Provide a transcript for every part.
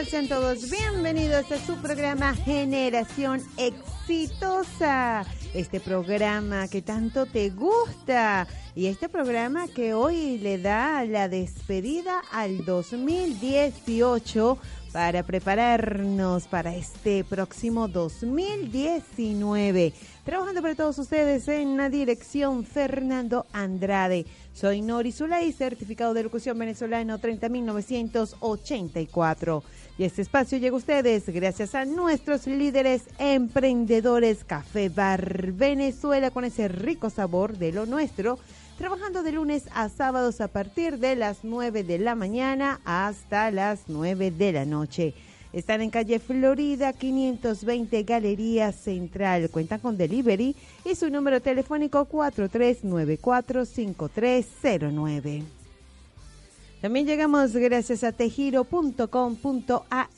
Hola, sean todos bienvenidos a su programa Generación Exitosa. Este programa que tanto te gusta y este programa que hoy le da la despedida al 2018 para prepararnos para este próximo 2019. Trabajando para todos ustedes en la dirección Fernando Andrade. Soy Nori Zulay, certificado de locución venezolano 30.984. Y este espacio llega a ustedes gracias a nuestros líderes emprendedores Café Bar Venezuela con ese rico sabor de lo nuestro trabajando de lunes a sábados a partir de las 9 de la mañana hasta las 9 de la noche. Están en calle Florida 520 Galería Central. Cuentan con delivery y su número telefónico 43945309. También llegamos gracias a tejiro.com.ar.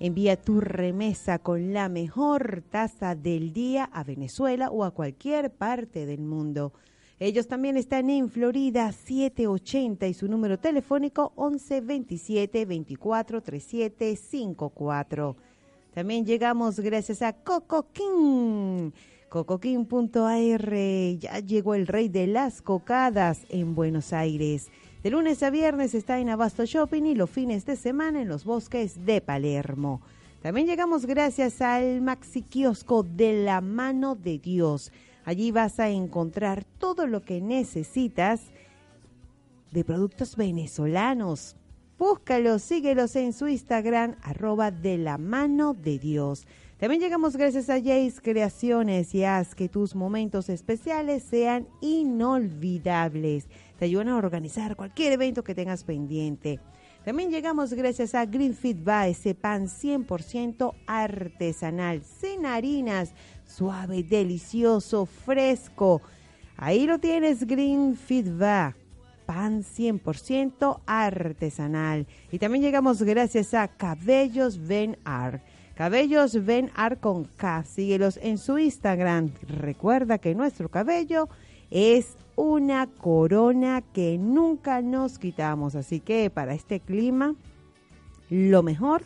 Envía tu remesa con la mejor tasa del día a Venezuela o a cualquier parte del mundo. Ellos también están en Florida 780 y su número telefónico 1127 24 37 54. También llegamos gracias a Coco King. CocoKing.ar. Ya llegó el rey de las cocadas en Buenos Aires. De lunes a viernes está en Abasto Shopping y los fines de semana en los bosques de Palermo. También llegamos gracias al Maxi Kiosco de la mano de Dios. Allí vas a encontrar todo lo que necesitas de productos venezolanos. Búscalos, síguelos en su Instagram, arroba de la mano de Dios. También llegamos gracias a Jace Creaciones y haz que tus momentos especiales sean inolvidables. Te ayudan a organizar cualquier evento que tengas pendiente. También llegamos gracias a Green ese pan 100% artesanal, sin harinas, suave, delicioso, fresco. Ahí lo tienes, Green Va, pan 100% artesanal. Y también llegamos gracias a Cabellos Ben Art. Cabellos Ben Art con K. Síguelos en su Instagram. Recuerda que nuestro cabello es una corona que nunca nos quitamos. Así que para este clima, lo mejor,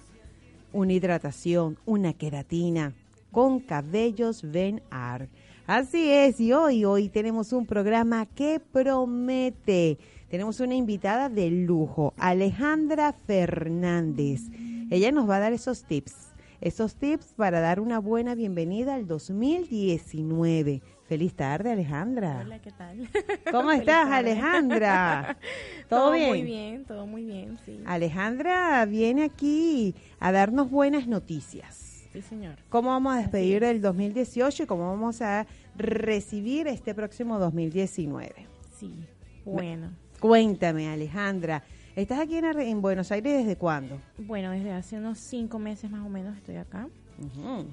una hidratación, una queratina con Cabellos Ben Art. Así es, y hoy, hoy tenemos un programa que promete. Tenemos una invitada de lujo, Alejandra Fernández. Ella nos va a dar esos tips, esos tips para dar una buena bienvenida al 2019. Feliz tarde, Alejandra. Hola, ¿qué tal? ¿Cómo estás, Alejandra? ¿Todo, bien? muy bien, todo muy bien, sí. Alejandra viene aquí a darnos buenas noticias. Sí, señor. ¿Cómo vamos a despedir el 2018 y cómo vamos a recibir este próximo 2019? Sí, bueno. Cuéntame, Alejandra. ¿Estás aquí en, Buenos Aires desde cuándo? Bueno, desde hace unos cinco meses más o menos estoy acá.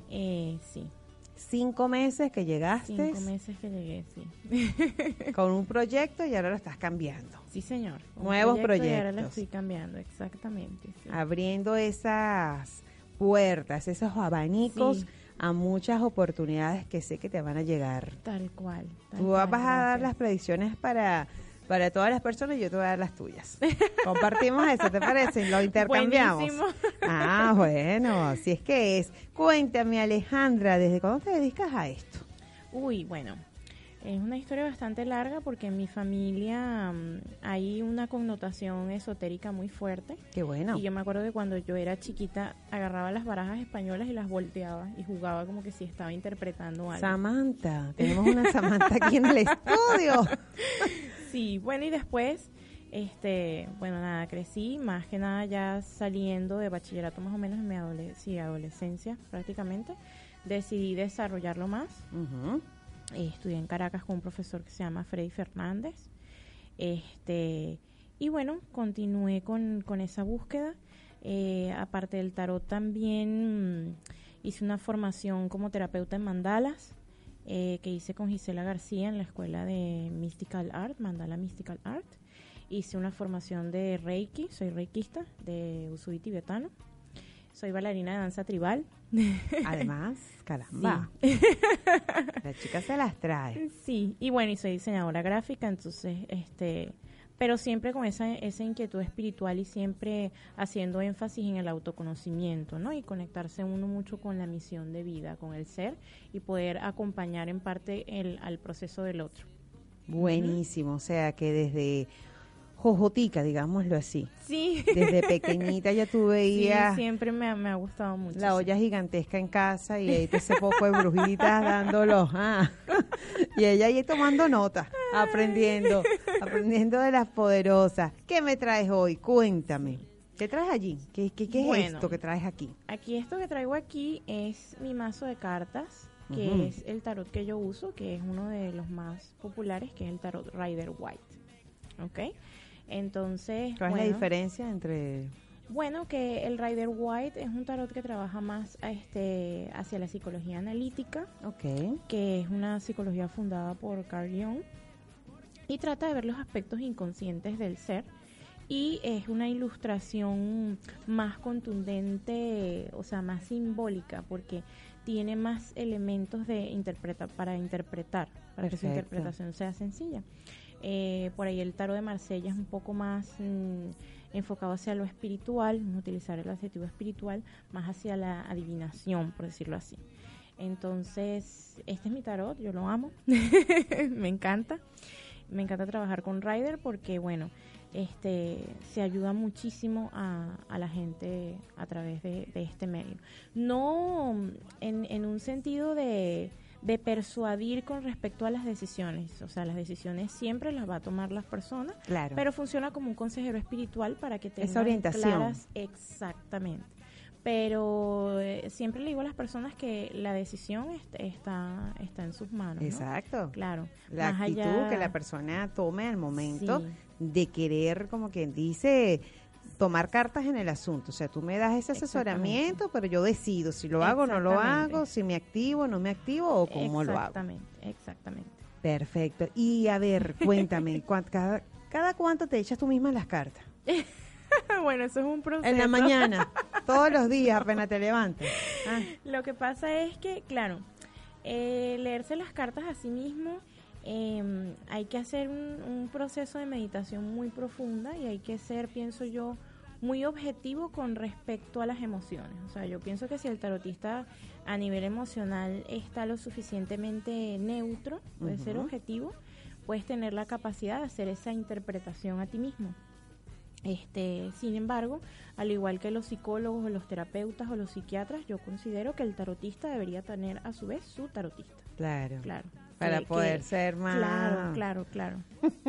eh, sí. Cinco meses que llegaste. Cinco meses que llegué, sí. con un proyecto y ahora lo estás cambiando. Sí, señor. Nuevos proyectos. Y ahora lo estoy cambiando, exactamente. Abriendo esas puertas, esos abanicos a muchas oportunidades que sé que te van a llegar. Tal cual. Tú vas a dar las predicciones para para todas las personas y yo te voy a dar las tuyas. Compartimos eso, ¿te parece? Lo intercambiamos. Ah, bueno, si es que es. Cuéntame, Alejandra, ¿desde cuándo te dedicas a esto? Uy, bueno, es una historia bastante larga porque en mi familia mm, hay una connotación esotérica muy fuerte. Qué bueno. Y yo me acuerdo que cuando yo era chiquita agarraba las barajas españolas y las volteaba y jugaba como que si estaba interpretando algo. Samantha, tenemos una Samantha aquí en el estudio. sí, bueno, y después, este, bueno, nada, crecí, más que nada ya saliendo de bachillerato más o menos en mi adolescencia prácticamente, decidí desarrollarlo más. Eh, estudié en Caracas con un profesor que se llama Freddy Fernández. Este, y bueno, continué con, esa búsqueda. Eh, aparte del tarot también mm, hice una formación como terapeuta en mandalas eh, que hice con Gisela García en la escuela de Mystical Art, Mandala Mystical Art. Hice una formación de Reiki, soy reikista de Usui tibetano. Soy bailarina de danza tribal. Además, caramba. La chica se las trae. Sí, y bueno, y soy diseñadora gráfica, entonces, este, pero siempre con esa, esa inquietud espiritual y siempre haciendo énfasis en el autoconocimiento, ¿no? Y conectarse uno mucho con la misión de vida, con el ser y poder acompañar en parte el, al proceso del otro. Buenísimo, o sea que desde jojotica, digámoslo así. Sí. Desde pequeñita ya tú veías Sí, siempre me, ha- me ha gustado mucho. la olla gigantesca en casa y ahí te ese poco de brujitas dándolo. ah. Y ella ahí tomando notas, aprendiendo, aprendiendo de las poderosas. ¿Qué me traes hoy? Cuéntame. ¿Qué traes allí? ¿Qué, qué, qué es Bueno. esto que traes aquí? Aquí esto que traigo aquí es mi mazo de cartas, que es el tarot que yo uso, que es uno de los más populares, que es el tarot Rider White. ¿Ok? Entonces, ¿Cuál es la diferencia entre...? Bueno, que el Rider White es un tarot que trabaja más a este, hacia la psicología analítica, Ok. que es una psicología fundada por Carl Jung, y trata de ver los aspectos inconscientes del ser. Y es una ilustración más contundente, o sea, más simbólica, porque tiene más elementos de interpreta para interpretar, para que su interpretación sea sencilla. Eh, por ahí el tarot de Marsella es un poco más mm, enfocado hacia lo espiritual, utilizar el adjetivo espiritual, más hacia la adivinación, por decirlo así. Entonces, este es mi tarot, yo lo amo, me encanta. Me encanta trabajar con Ryder porque, bueno, este se ayuda muchísimo a, la gente a través de, de este medio. No en, en un sentido de, de persuadir con respecto a las decisiones, o sea, las decisiones siempre las va a tomar las personas, Claro. pero funciona como un consejero espiritual para que tengan Esa orientación. claras exactamente. Pero eh, siempre le digo a las personas que la decisión est- está está en sus manos. ¿no? Exacto. Claro. La Más actitud allá- que la persona tome al momento Sí. de querer, como quien dice, tomar cartas en el asunto. O sea, tú me das ese asesoramiento, pero yo decido si lo hago o no lo hago, si me activo o no me activo o cómo lo hago. Exactamente, exactamente. Perfecto. Y a ver, cuéntame, ¿cuán- cada, cada cuánto te echas tú misma las cartas? bueno, eso es un proceso. En la mañana, todos los días apenas te levantas. Ah, Lo que pasa es que, claro, eh, leerse las cartas a sí mismo, eh, hay que hacer un, un proceso de meditación muy profunda y hay que ser, pienso yo, muy objetivo con respecto a las emociones. O sea, yo pienso que si el tarotista a nivel emocional está lo suficientemente neutro, puede ser objetivo, puedes tener la capacidad de hacer esa interpretación a ti mismo. Este, sin embargo, al igual que los psicólogos o los terapeutas o los psiquiatras, yo considero que el tarotista debería tener a su vez su tarotista. claro. Claro. Para Que- poder que- ser más... Claro, claro, claro.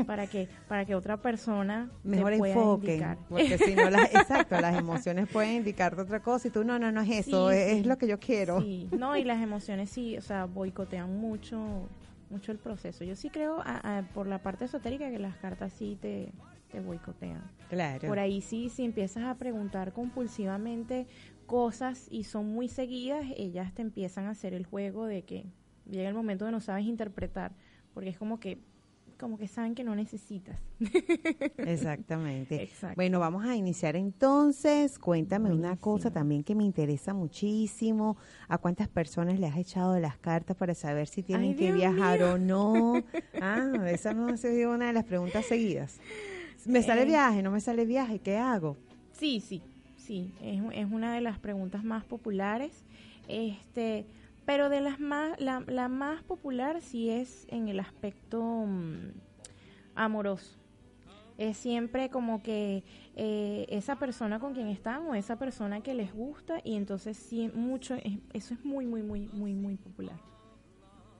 para que para que otra persona Mejor enfoque, porque si no, las, exacto, las emociones pueden indicarte otra cosa y tú, no, no, no es eso, Sí, es, sí. es lo que yo quiero. Sí, no, y las emociones sí, o sea, boicotean mucho mucho el proceso. Yo sí creo a- a- por la parte esotérica que las cartas sí te, te boicotean. Claro. Por ahí sí, si empiezas a preguntar compulsivamente cosas y son muy seguidas, ellas te empiezan a hacer el juego de que llega el momento que no sabes interpretar, porque es como que como que saben que no necesitas. Exactamente. Exacto. Bueno, vamos a iniciar entonces. Cuéntame una Buenísimo. cosa también que me interesa muchísimo. ¿A cuántas personas le has echado las cartas para saber si tienen Ay, que Dios viajar mío. o no? Ah, esa no ha sido una de las preguntas seguidas. ¿Me sale Eh. viaje? ¿No me sale viaje? ¿Qué hago? Sí, sí, sí, es, es una de las preguntas más populares. Este, pero de las más, la, la más popular sí es en el aspecto mm, amoroso. Es siempre como que eh, esa persona con quien están o esa persona que les gusta y entonces sí, mucho, es- eso es muy, muy, muy, muy, muy popular.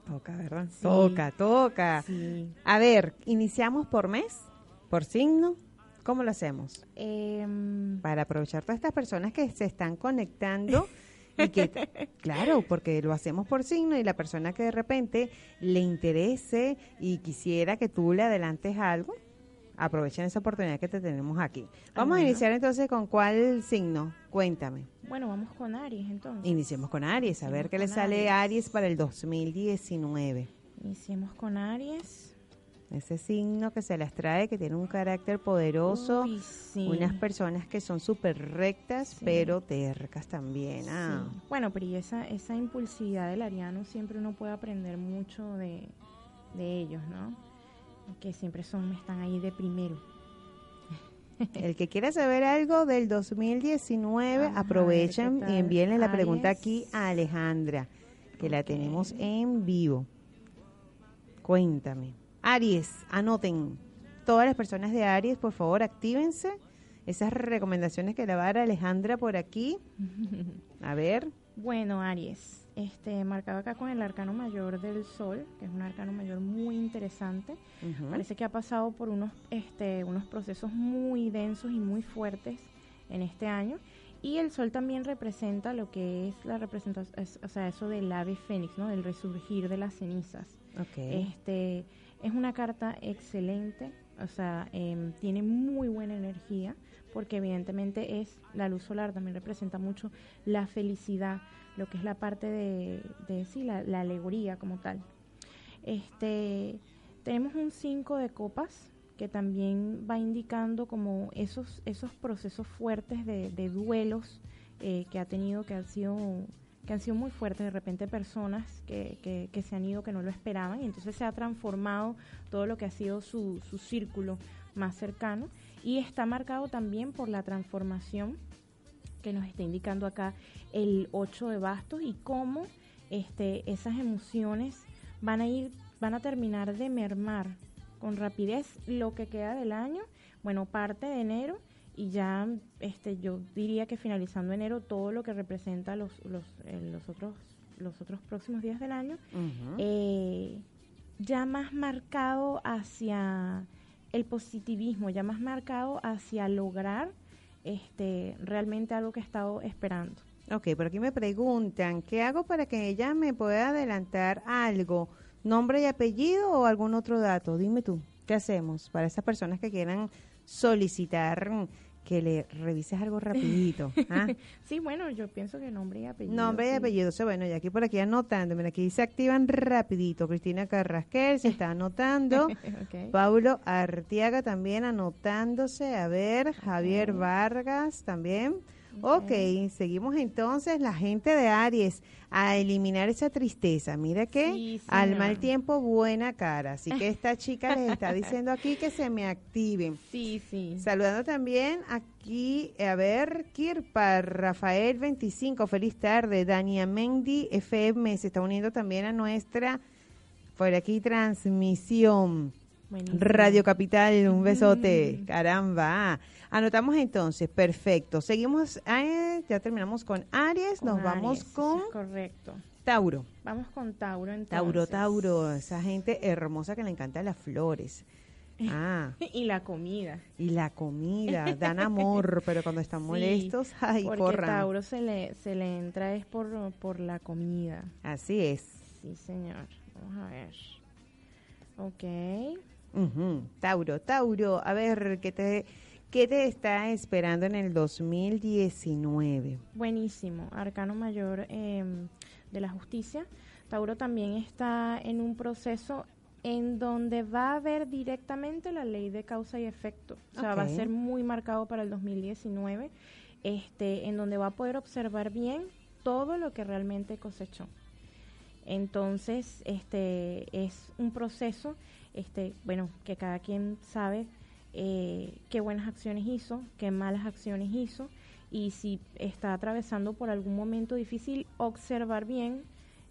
Toca, ¿verdad? Sí. Toca, toca. Sí. A ver, ¿iniciamos por mes? ¿Por signo? ¿Cómo lo hacemos? Em, Para aprovechar todas estas personas que se están conectando y que, claro, porque lo hacemos por signo y la persona que de repente le interese y quisiera que tú le adelantes algo, aprovechen esa oportunidad que te tenemos aquí. Vamos a iniciar entonces con cuál signo, cuéntame. bueno, vamos con Aries entonces. Iniciemos con Aries, a ver qué le sale a Aries. para el 2019. Iniciemos con Aries. Ese signo que se las trae, que tiene un carácter poderoso, Uy, sí. unas personas que son súper rectas, Sí. pero tercas también. Ah. Sí. Bueno, pero y esa, esa impulsividad del ariano siempre uno puede aprender mucho de, de ellos, ¿no? Que siempre son, están ahí de primero. El que quiera saber algo del 2019, Ajá, aprovechen ¿qué y envíenle la pregunta aquí a Alejandra, que la tenemos en vivo. Cuéntame. Aries, anoten. Todas las personas de Aries, por favor, actívense. Esas recomendaciones que le va a dar Alejandra por aquí. A ver. Bueno, Aries, este, marcado acá con el arcano mayor del Sol, que es un arcano mayor muy interesante. Parece que ha pasado por unos, este, unos procesos muy densos y muy fuertes en este año. Y el Sol también representa lo que es la representación, es- o sea, eso del ave fénix, ¿no? Del resurgir de las cenizas. Ok. Este, es una carta excelente, o sea, em, tiene muy buena energía, porque evidentemente es la luz solar, también representa mucho la felicidad, lo que es la parte de, de sí, la, la alegoría como tal. Este, tenemos un 5 de copas que también va indicando como esos, esos procesos fuertes de, de duelos eh, que ha tenido, que han sido que han sido muy fuertes, de repente personas que, que, que se han ido que no lo esperaban y entonces se ha transformado todo lo que ha sido su, su círculo más cercano y está marcado también por la transformación que nos está indicando acá el 8 de bastos y cómo este, esas emociones van a ir, van a terminar de mermar con rapidez lo que queda del año, bueno, parte de enero y ya este yo diría que finalizando enero todo lo que representa los los, eh, los otros los otros próximos días del año eh, ya más marcado hacia el positivismo ya más marcado hacia lograr este realmente algo que he estado esperando Ok, por aquí me preguntan, ¿qué hago para que ella me pueda adelantar algo? ¿Nombre y apellido o algún otro dato? Dime tú, ¿qué hacemos para esas personas que quieran solicitar que le revises algo rapidito? ¿ah? sí bueno yo pienso que nombre y apellido Nombre y apellido, bueno, y aquí por aquí anotando, mira, aquí se activan rapidito. Cristina Carrasquel se está anotando. Ok. Paulo Artiaga también anotándose. A ver, Javier. Vargas también. Ok. seguimos entonces la gente de Aries a eliminar esa tristeza. Mira que Sí, al mal tiempo buena cara. Así que esta chica les está diciendo aquí que se me activen. sí sí Saludando también aquí, a ver, Kirpa, Rafael 25, feliz tarde. Dania Mendy FM se está uniendo también a nuestra, por aquí, transmisión. Buenísimo. Radio Capital, un besote. Mm. Caramba. Anotamos entonces, perfecto. Seguimos, eh, ya terminamos con Aries, nos Con vamos Aries, con correcto Tauro. vamos con Tauro entonces Tauro, Tauro, esa gente hermosa que le encantan las flores. Ah, y la comida y la comida, dan amor, pero cuando están Sí, molestos, ay, porque corran. Tauro se le se le entra es por por la comida Así es. sí señor vamos a ver Ok. Tauro, Tauro, a ver, ¿qué te, ¿qué te está esperando en el 2019? Buenísimo. Arcano mayor eh, de la justicia. Tauro también está en un proceso en donde va a ver directamente la ley de causa y efecto. O sea, va a ser muy marcado para el 2019, este, en donde va a poder observar bien todo lo que realmente cosechó. Entonces, este es un proceso, este, bueno, que cada quien sabe eh, qué buenas acciones hizo, qué malas acciones hizo, y si está atravesando por algún momento difícil, observar bien,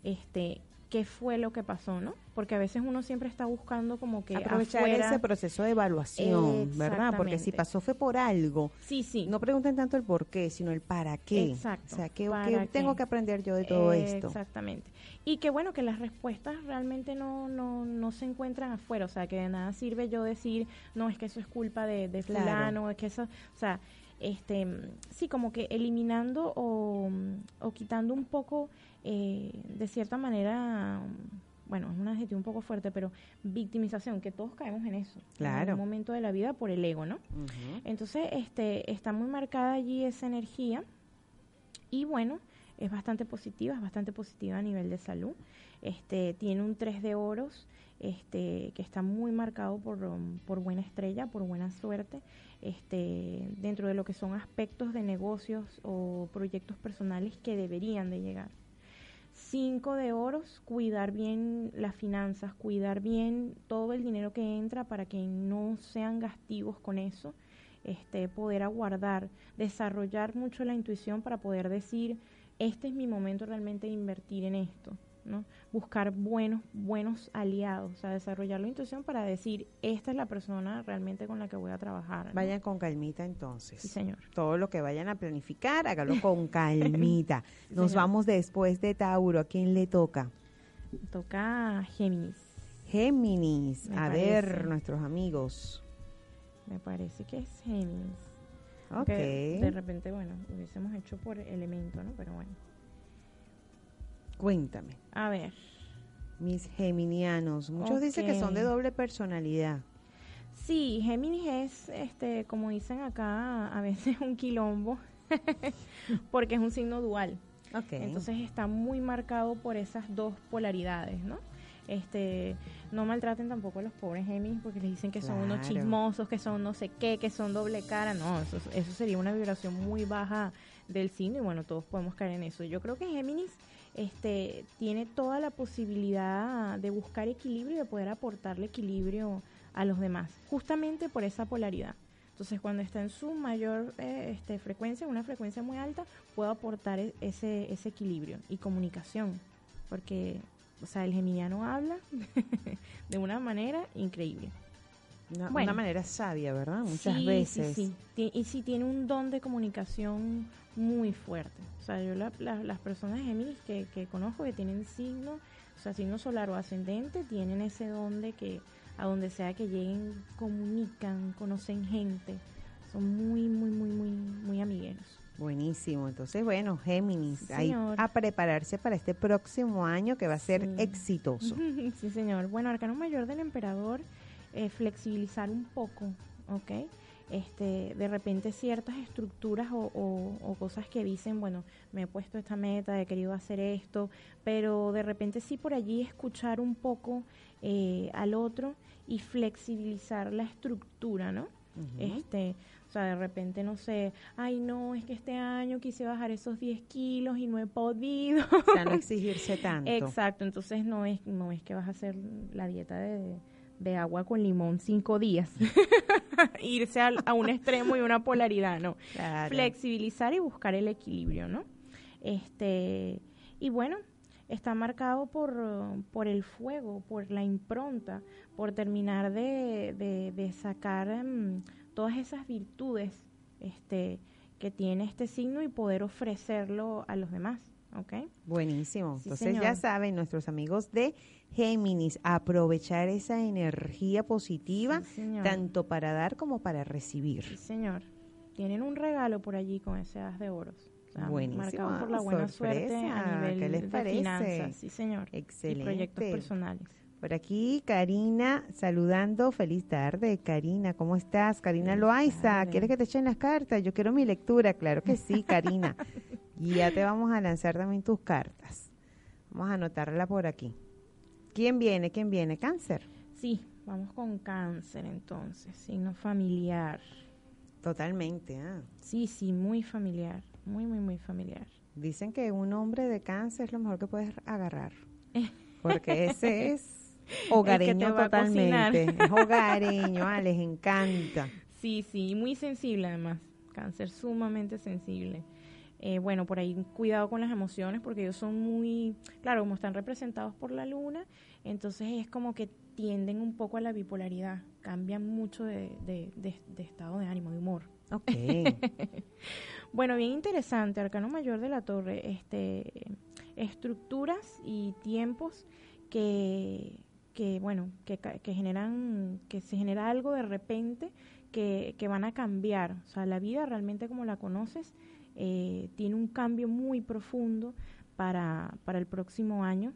este, qué fue lo que pasó, ¿no? Porque a veces uno siempre está buscando como que Aprovechar afuera- ese proceso de evaluación, ¿verdad? Porque si pasó fue por algo. Sí, sí. No pregunten tanto el por qué, sino el para qué. Exacto, O sea, ¿qué, ¿para qué qué? tengo que aprender yo de todo esto? Exactamente. Y que bueno, que las respuestas realmente no, no, no se encuentran afuera. O sea, que de nada sirve yo decir, no, es que eso es culpa de, de Claro. fulano, es que eso, o sea, este, sí, como que eliminando o, o quitando un poco, eh, de cierta manera, bueno, es un adjetivo un poco fuerte, pero victimización, que todos caemos en eso. En Claro. algún momento de la vida por el ego, ¿no? Entonces, este, está muy marcada allí esa energía y bueno, es bastante positiva, es bastante positiva a nivel de salud. Este, tiene un 3 de oros, este, que está muy marcado por, por buena estrella, por buena suerte, este, dentro de lo que son aspectos de negocios o proyectos personales que deberían de llegar. Cinco de oros, cuidar bien las finanzas, cuidar bien todo el dinero que entra para que no sean gastivos con eso. este, poder aguardar, desarrollar mucho la intuición para poder decir, este es mi momento realmente de invertir en esto. ¿No? Buscar buenos, buenos aliados, o sea, desarrollar la intuición para decir, esta es la persona realmente con la que voy a trabajar. Vayan con calmita entonces. Sí, señor. Todo lo que vayan a planificar, hágalo con calmita. Nos vamos después de Tauro. ¿A quién le toca? Toca Géminis. Géminis. a ver, nuestros amigos. Me parece que es Géminis. Ok. de repente, bueno, hubiésemos hecho por elemento, ¿no? Pero bueno. Cuéntame. A ver. Mis geminianos. Muchos dicen que son de doble personalidad. Sí, Géminis es, este, como dicen acá, a veces un quilombo, porque es un signo dual. Okay. Entonces está muy marcado por esas dos polaridades, ¿no? Este, no maltraten tampoco a los pobres Géminis porque les dicen que son unos chismosos, que son no sé qué, que son doble cara. No, eso, eso sería una vibración muy baja del signo y bueno, todos podemos caer en eso. Yo creo que Géminis este, tiene toda la posibilidad de buscar equilibrio y de poder aportarle equilibrio a los demás, justamente por esa polaridad. Entonces, cuando está en su mayor eh, este, frecuencia, una frecuencia muy alta, puedo aportar e-, ese, ese equilibrio y comunicación, porque, o sea, el geminiano habla de una manera increíble. Una, una, manera sabia, ¿verdad? Muchas veces. Sí, sí. Y sí tiene un don de comunicación muy fuerte. O sea, yo las personas Géminis que, que conozco que tienen signo, o sea, signo solar o ascendente, tienen ese don de que a donde sea que lleguen, comunican, conocen gente. Son muy, muy, muy, muy, muy amigueros. Buenísimo. Entonces, bueno, Géminis, ahí a prepararse para este próximo año que va a ser exitoso. sí, señor. Bueno, Arcano Mayor del Emperador, eh, flexibilizar un poco, ¿ok? este, de repente ciertas estructuras o, cosas que dicen, bueno, me he puesto esta meta, he querido hacer esto, pero de repente sí por allí escuchar un poco eh, al otro y flexibilizar la estructura, ¿no? Este, o sea, de repente, no sé, ay, no, es que este año quise bajar esos 10 kilos y no he podido. O sea, no exigirse tanto. Exacto, entonces no es, no es que vas a hacer la dieta de de agua con limón cinco días. Irse a, un extremo y una polaridad, ¿no? Flexibilizar y buscar el equilibrio, ¿no? Este, y bueno, está marcado por, por el fuego, por la impronta, por terminar de, de, sacar mm, todas esas virtudes este, que tiene este signo y poder ofrecerlo a los demás. ¿Ok? Buenísimo. Entonces ya saben nuestros amigos de Géminis, aprovechar esa energía positiva tanto para dar como para recibir. Sí, señor. Tienen un regalo por allí con ese as de oros. Buenísimo. Marcado por la buena suerte a nivel ¿Qué les parece? de finanzas, sí señor. Excelente. Y proyectos personales. Por aquí, Karina, saludando. Feliz tarde, Karina. ¿Cómo estás? Karina Loaiza, ¿quieres que te echen las cartas? Yo quiero mi lectura. Claro que sí, Karina. y ya te vamos a lanzar también tus cartas. Vamos a anotarla por aquí. ¿Quién viene? ¿Quién viene? ¿Cáncer? Sí, vamos con cáncer entonces, signo familiar. Totalmente, ah. Sí, sí, muy familiar, muy, muy, muy familiar. Dicen que un hombre de cáncer es lo mejor que puedes agarrar, porque ese es hogareño totalmente, es hogareño, ah, les encanta. Sí, sí, muy sensible además, cáncer sumamente sensible. Eh, bueno, por ahí cuidado con las emociones porque ellos son muy, claro, como están representados por la luna, entonces es como que tienden un poco a la bipolaridad, cambian mucho de, estado de ánimo, de humor. Ok. bueno, bien interesante, Arcano Mayor de la Torre, este, estructuras y tiempos que, que bueno, que, que generan, que se genera algo de repente que, que van a cambiar, o sea, la vida realmente como la conoces, eh, tiene un cambio muy profundo para, para el próximo año.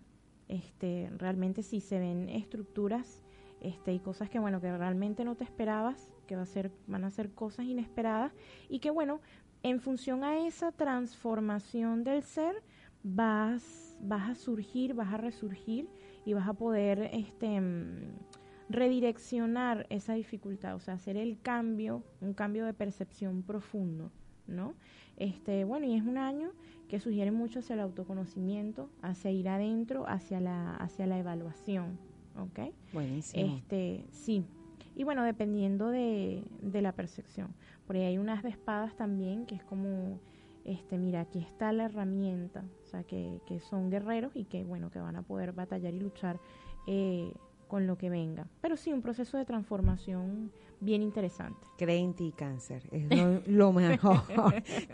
Este, realmente si se ven estructuras este, y cosas que bueno que realmente no te esperabas, que va a ser, van a ser cosas inesperadas y que bueno, en función a esa transformación del ser vas, vas a surgir, vas a resurgir y vas a poder este, mm, redireccionar esa dificultad, o sea, hacer el cambio, un cambio de percepción profundo, ¿no? Este, bueno, y es un año que sugiere mucho hacia el autoconocimiento, hacia ir adentro, hacia la, hacia la evaluación. ¿Ok? Buenísimo. Este, sí. Y bueno, dependiendo de, de la percepción. Por ahí hay unas de espadas también, que es como, este, mira, aquí está la herramienta, o sea, que, que son guerreros y que, bueno, que van a poder batallar y luchar eh, con lo que venga. Pero sí, un proceso de transformación bien interesante. Cree en ti, cáncer. Es lo, mejor.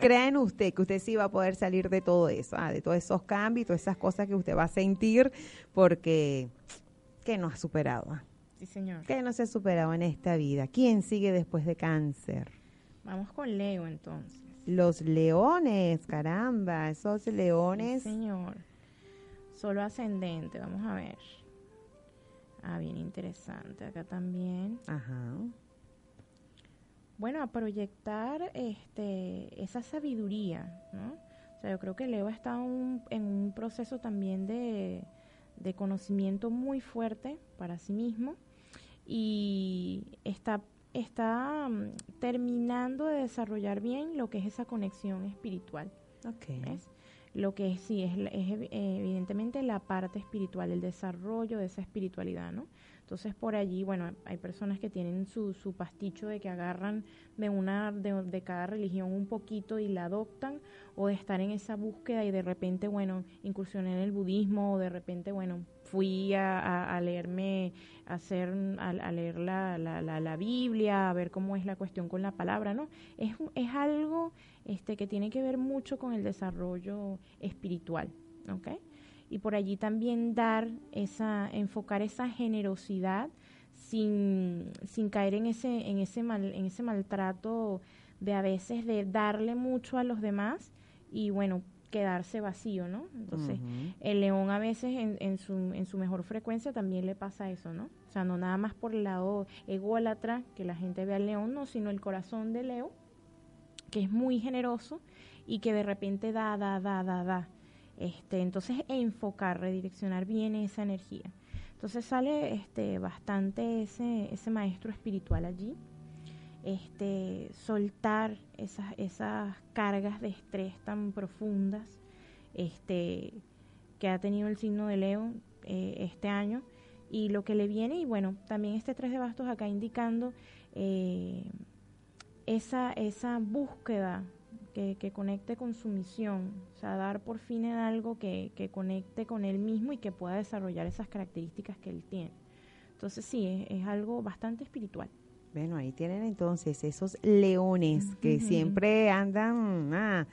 Crea en usted que usted sí va a poder salir de todo eso, ah, de todos esos cambios, todas esas cosas que usted va a sentir, porque que no ha superado. Ah. Sí, señor. Que no se ha superado en esta vida. ¿Quién sigue después de cáncer? Vamos con Leo entonces. Los leones, caramba, esos leones. Sí, señor. Solo ascendente, vamos a ver. Ah, bien interesante. Acá también. Ajá. Bueno, a proyectar este, esa sabiduría, ¿no? O sea, yo creo que Leo está en un proceso también de, de conocimiento muy fuerte para sí mismo y está, está mm, terminando de desarrollar bien lo que es esa conexión espiritual. Okay. Lo que sí es, es evidentemente la parte espiritual, el desarrollo de esa espiritualidad, ¿no? Entonces por allí, bueno, hay personas que tienen su, su pasticho de que agarran de una de, de, cada religión un poquito y la adoptan, o de estar en esa búsqueda y de repente, bueno, incursioné en el budismo, o de repente, bueno, fui a, a, leerme, a, hacer, a, leer la, la, la, Biblia, a ver cómo es la cuestión con la palabra, ¿no? Es, es algo este, que tiene que ver mucho con el desarrollo espiritual, ¿ok? Y por allí también dar esa, enfocar esa generosidad sin, sin caer en ese, en ese mal, en ese maltrato de a veces de darle mucho a los demás y bueno, quedarse vacío, ¿no? Entonces, el león a veces en, en, su, en su mejor frecuencia también le pasa eso, ¿no? O sea, no nada más por el lado ególatra que la gente ve al león, no, sino el corazón de Leo, que es muy generoso y que de repente da, da, da, da, da. Este, entonces, enfocar, redireccionar bien esa energía. Entonces sale este, bastante ese, ese maestro espiritual allí este, soltar esas, esas cargas de estrés tan profundas este, que ha tenido el signo de Leo eh, este año y lo que le viene y bueno, también este tres de bastos acá indicando eh, esa, esa búsqueda que, que, conecte con su misión, o sea, dar por fin en algo que, que, conecte con él mismo y que pueda desarrollar esas características que él tiene. Entonces sí, es algo bastante espiritual. Bueno, ahí tienen entonces esos leones que siempre andan, ah,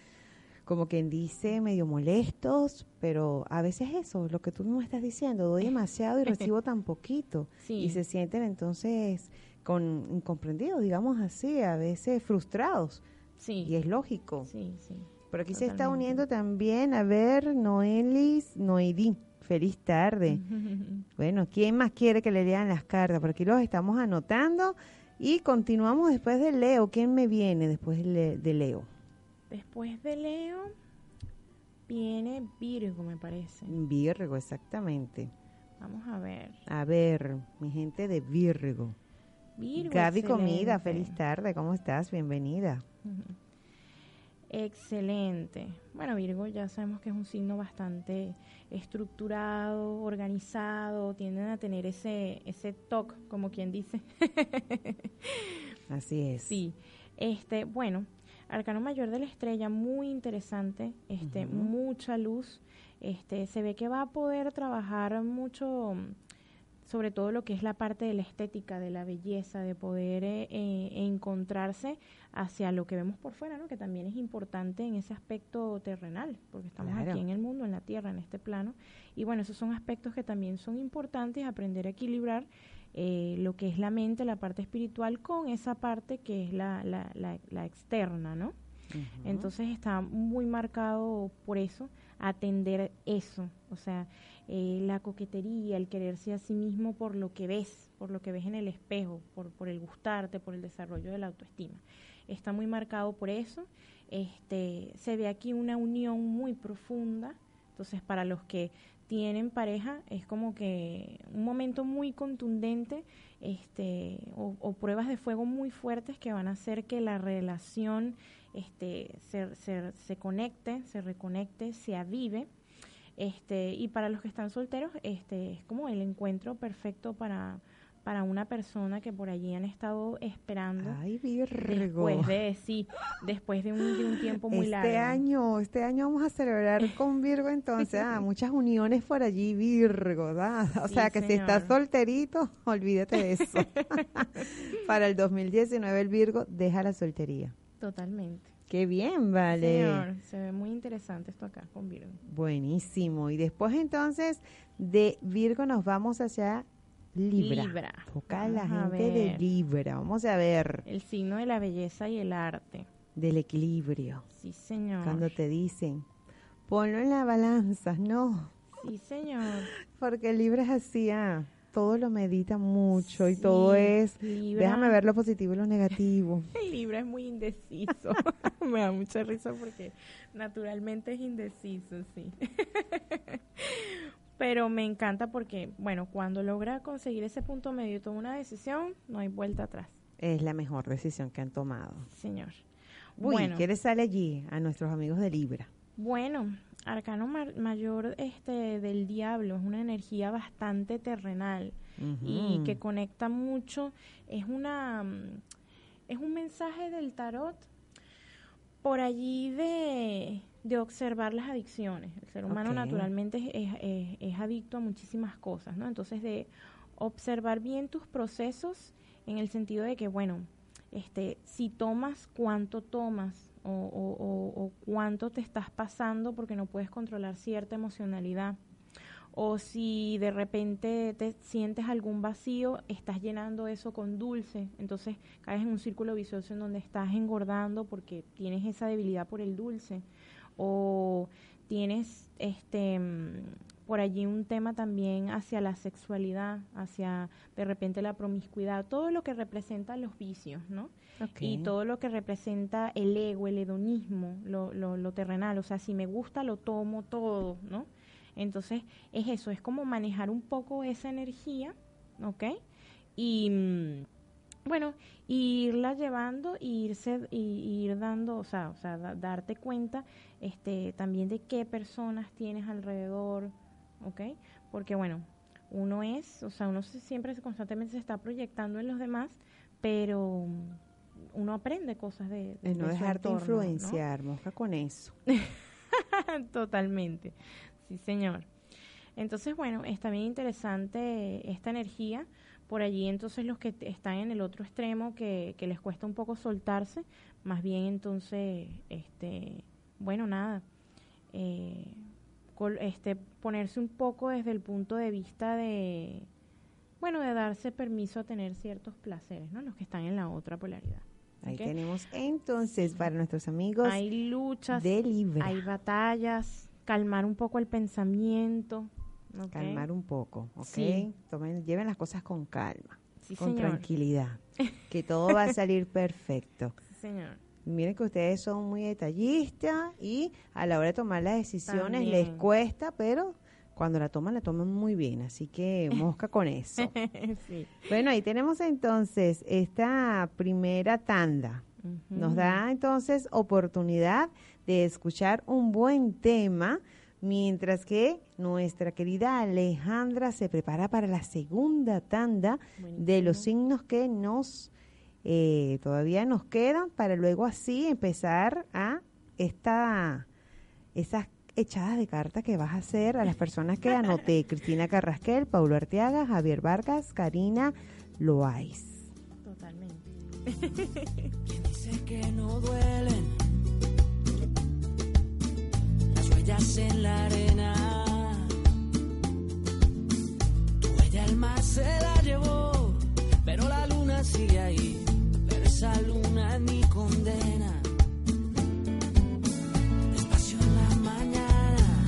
como quien dice, medio molestos, pero a veces eso, lo que tú me estás diciendo, doy demasiado y recibo tan poquito. Y se sienten entonces con incomprendidos, digamos así, a veces frustrados. Sí. Y es lógico. Sí, sí. Pero aquí se está uniendo también, a ver, Noelis, Noidí. Feliz tarde. Bueno, ¿quién más quiere que le lean las cartas? Por aquí los estamos anotando. Y continuamos después de Leo. ¿Quién me viene después de Leo? Después de Leo viene Virgo, me parece. Virgo, exactamente. Vamos a ver. A ver, mi gente de Virgo. Virgo. Gaby Comida, feliz tarde. ¿Cómo estás? Bienvenida. Excelente. Bueno, Virgo ya sabemos que es un signo bastante estructurado, organizado, tienden a tener ese ese toque, como quien dice. Así es. Sí. Este, bueno, Arcano Mayor de la Estrella, muy interesante, este, mucha luz. Este, se ve que va a poder trabajar mucho sobre todo lo que es la parte de la estética, de la belleza, de poder eh, eh, encontrarse hacia lo que vemos por fuera, ¿no? que también es importante en ese aspecto terrenal, porque estamos aquí en el mundo, en la tierra, en este plano. Y bueno, esos son aspectos que también son importantes, aprender a equilibrar eh, lo que es la mente, la parte espiritual, con esa parte que es la, la, la, externa, ¿no? Entonces está muy marcado por eso, atender eso, o sea, eh, la coquetería, el quererse a sí mismo por lo que ves, por lo que ves en el espejo, por, por el gustarte, por el desarrollo de la autoestima. Está muy marcado por eso. Este, se ve aquí una unión muy profunda. Entonces, para los que tienen pareja, es como que un momento muy contundente este, o, pruebas de fuego muy fuertes que van a hacer que la relación este, se, se, se conecte, se reconecte, se avive este, y para los que están solteros, este, es como el encuentro perfecto para, para una persona que por allí han estado esperando. Ay, Virgo. Después de, sí, después de un, de un tiempo muy este largo. Este año, este año vamos a celebrar con Virgo entonces, ah, muchas uniones por allí, Virgo, ¿verdad? O Sí, sea que si estás solterito, olvídate de eso. Para el 2019 el Virgo deja la soltería. Totalmente. Qué bien, vale. Señor, se ve muy interesante esto acá con Virgo. Buenísimo. Y después entonces de Virgo nos vamos hacia Libra. Libra. Toca la a gente de. Libra. Vamos a ver El signo de la belleza y el arte. del equilibrio. Sí, señor. Cuando te dicen, ponlo en la balanza, no, Sí, señor. porque Libra es así, ah, todo lo medita mucho y Sí, todo es, Libra. déjame ver lo positivo y lo negativo. El Libra es muy indeciso. Me da mucha risa porque naturalmente es indeciso, sí. Pero me encanta porque, bueno, cuando logra conseguir ese punto medio y toma una decisión, no hay vuelta atrás, Es la mejor decisión que han tomado. señor. Uy, bueno, ¿qué les sale allí a nuestros amigos de Libra? bueno, arcano mayor este del diablo es una energía bastante terrenal. y que conecta mucho. Es una mm, es un mensaje del tarot por allí de, de observar las adicciones. El ser humano naturalmente es, es- es- es adicto a muchísimas cosas, ¿no? Entonces de observar bien tus procesos en el sentido de que, bueno, este, si tomas, cuánto tomas o, o- o- cuánto te estás pasando porque no puedes controlar cierta emocionalidad. O si de repente te sientes algún vacío, estás llenando eso con dulce, entonces caes en un círculo vicioso en donde estás engordando porque tienes esa debilidad por el dulce. O tienes este mm, por allí un tema también hacia la sexualidad, hacia de repente la promiscuidad, todo lo que representa los vicios, ¿no? Y todo lo que representa el ego, el hedonismo, lo, lo, lo terrenal, o sea, si me gusta lo tomo todo, ¿no? Entonces es eso, es como manejar un poco esa energía, ¿ok? Y mm, bueno, irla llevando y irse y, y ir dando, o sea, o sea, da- darte cuenta este también de qué personas tienes alrededor, ¿ok? Porque bueno, uno es, o sea, uno se- siempre se- constantemente se está proyectando en los demás, pero uno aprende cosas de, de- no de su dejarte entorno, ¿no? influenciar, mosca con eso. Totalmente, sí señor. Entonces, bueno, está bien interesante esta energía. Por allí entonces los que están en el otro extremo que, que les cuesta un poco soltarse, más bien entonces, este, bueno, nada, eh, este, ponerse un poco desde el punto de vista de, bueno, de darse permiso a tener ciertos placeres, ¿no? Los que están en la otra polaridad. Ahí tenemos entonces para nuestros amigos Hay luchas, de Libra. hay batallas, calmar un poco el pensamiento. ¿ok? Calmar un poco, ¿ok? Sí. Tomen, lleven las cosas con calma, Sí, con señor. tranquilidad, que todo va a salir perfecto. Sí, señor. Miren que ustedes son muy detallistas y a la hora de tomar las decisiones les cuesta, pero cuando la toman, la toman muy bien. Así que mosca con eso. sí. Bueno, ahí tenemos entonces esta primera tanda. Nos da entonces oportunidad de escuchar un buen tema, mientras que nuestra querida Alejandra se prepara para la segunda tanda de los signos que nos eh, todavía nos quedan para luego así empezar a esta esas echadas de carta que vas a hacer a las personas que anoté Cristina Carrasquel, Paulo Arteaga, Javier Vargas, Karina Loaiz. Totalmente. Quien dice que no duelen las huellas en la arena. Tu huella el mar se la llevó, pero la luna sigue ahí. Esa luna ni condena. Despacio en la mañana,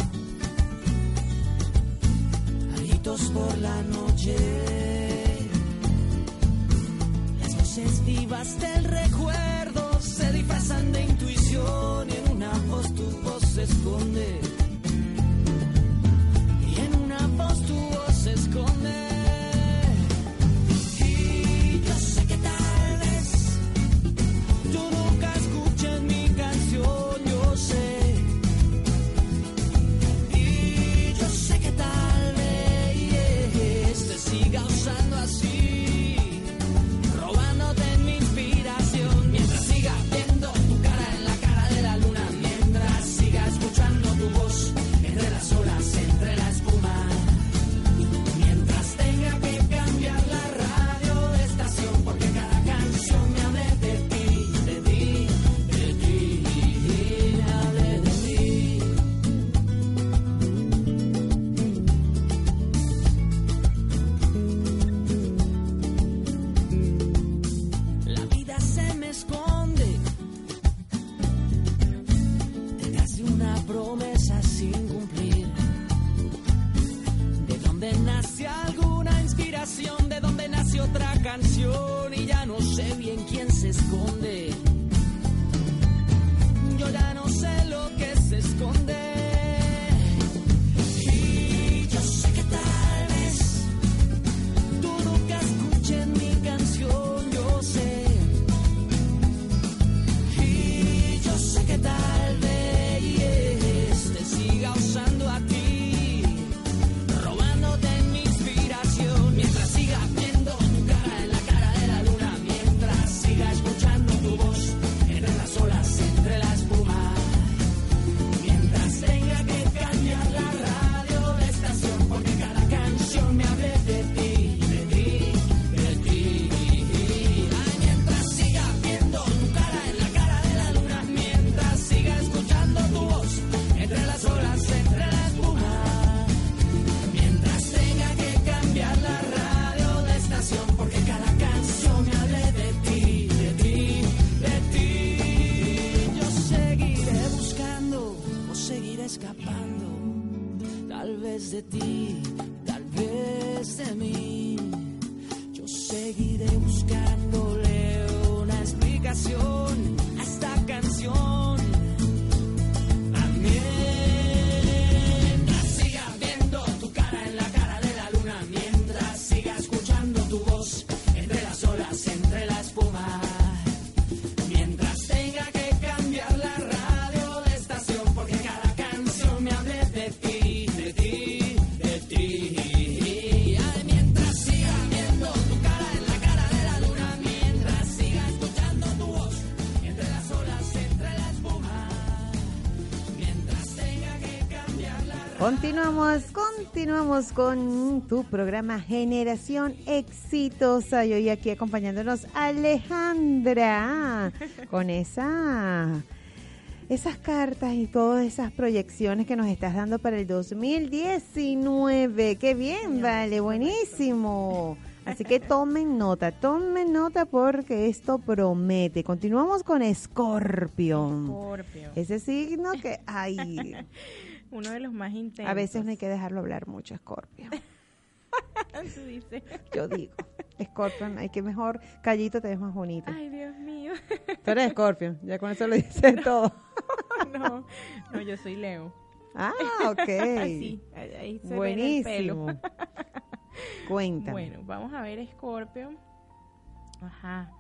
alitos por la noche. Las voces vivas del recuerdo se disfrazan de intuición y en una voz tu voz se esconde. Y en una voz escapando, tal vez de ti, tal vez de mí. Yo seguiré buscándole una explicación a esta canción. Continuamos, continuamos con tu programa Generación Exitosa. Y hoy aquí acompañándonos Alejandra con esa esas cartas y todas esas proyecciones que nos estás dando para el 2019. Qué bien, vale, buenísimo. Así que tomen nota, tomen nota porque esto promete. Continuamos con Escorpio. Escorpio. Ese signo que, ay, Uno de los más intensos. a veces no hay que dejarlo hablar mucho, Escorpio. Tú dices. Yo digo, Scorpion, hay que mejor, callito te ves más bonito. Ay, Dios mío. Tú eres Scorpion, ya con eso lo dice todo. no, no, yo soy Leo. Ah, ok. Así, ahí- se ve en el pelo. Buenísimo. Cuéntame. Bueno, vamos a ver Scorpio. Ajá.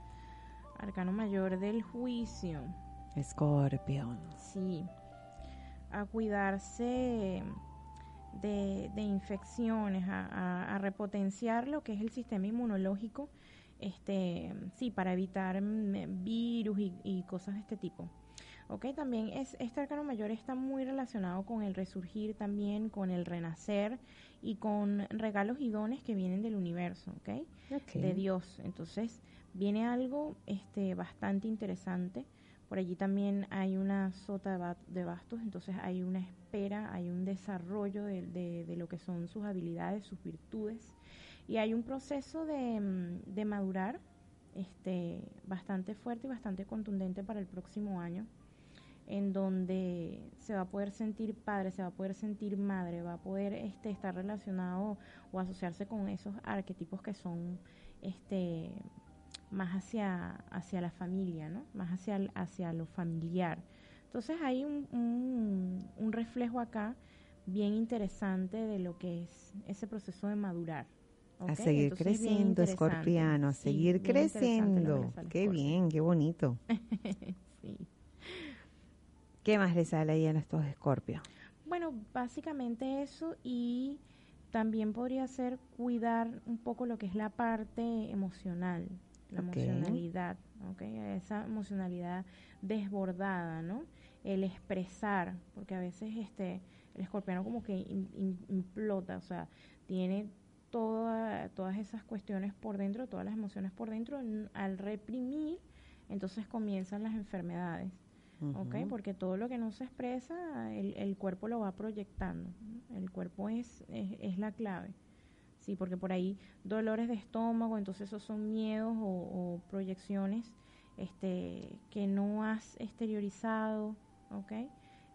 Arcano mayor del juicio. Scorpion. Sí. A cuidarse de, de infecciones, a, a- a repotenciar lo que es el sistema inmunológico, este, sí, para evitar mm, virus y, y cosas de este tipo. Ok, también es, este arcano mayor está muy relacionado con el resurgir también, con el renacer y con regalos y dones que vienen del universo, ¿ok? Ok. de Dios. Entonces, viene algo este, bastante interesante. Por allí también hay una sota de, ba- de bastos, entonces hay una espera, hay un desarrollo de, de- de lo que son sus habilidades, sus virtudes. Y hay un proceso de, mm, de madurar este, bastante fuerte y bastante contundente para el próximo año, en donde se va a poder sentir padre, se va a poder sentir madre, va a poder este, estar relacionado o asociarse con esos arquetipos que son este más hacia hacia la familia, ¿no? Más hacia hacia lo familiar. Entonces hay un, un, un reflejo acá bien interesante de lo que es ese proceso de madurar. A seguir Entonces, creciendo. Escorpiano, a seguir creciendo. Qué bien, qué bonito. Sí. ¿Qué más le sale ahí a estos Escorpios? Bueno, básicamente eso y también podría ser cuidar un poco lo que es la parte emocional, la emocionalidad, ¿ok? Esa emocionalidad desbordada, ¿no? El expresar, porque a veces este el escorpiano como que im- im- implota, o sea, tiene toda, todas esas cuestiones por dentro, todas las emociones por dentro, al reprimir, entonces comienzan las enfermedades. ¿ok? Ujú. Porque todo lo que no se expresa, el, el cuerpo lo va proyectando. El cuerpo es, es, es la clave. Sí, porque por ahí dolores de estómago, entonces esos son miedos o, proyecciones este, que no has exteriorizado, ¿ok?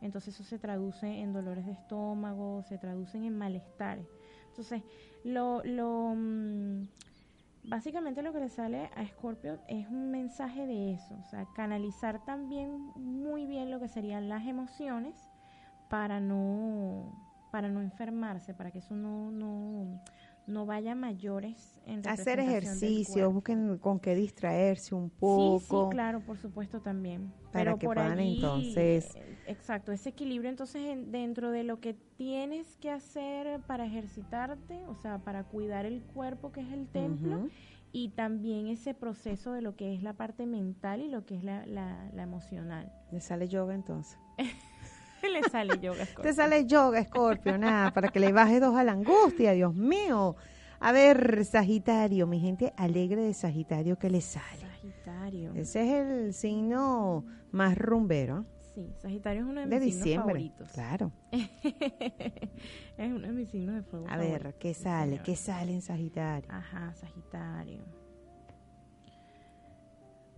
Entonces eso se traduce en dolores de estómago, se traducen en malestares. Entonces, lo, lo, mm, básicamente lo que le sale a Scorpio es un mensaje de eso, o sea, canalizar también muy bien lo que serían las emociones para no para no enfermarse, para que eso no no no vaya mayores en Hacer ejercicio, busquen con qué distraerse un Sí, poco. sí, claro, por supuesto también. Para Pero que por puedan allí, entonces- eh, exacto, ese equilibrio entonces en- dentro de lo que tienes que hacer para ejercitarte, o sea, para cuidar el cuerpo que es el templo, y también ese proceso de lo que es la parte mental y lo que es la, la, la emocional. Le sale yoga entonces. Le sale yoga. Te Scorpio. sale yoga, Scorpio, nada, para que le baje dos a la angustia, Dios mío. A ver, Sagitario, mi gente alegre de Sagitario, ¿qué le sale? Sagitario. Ese es el signo más rumbero Sí, Sagitario es uno de, de mis signos diciembre. favoritos. Claro. es uno de mis signos de fuego. A ver, ¿qué sale? ¿Qué sale en Sagitario? Ajá, Sagitario.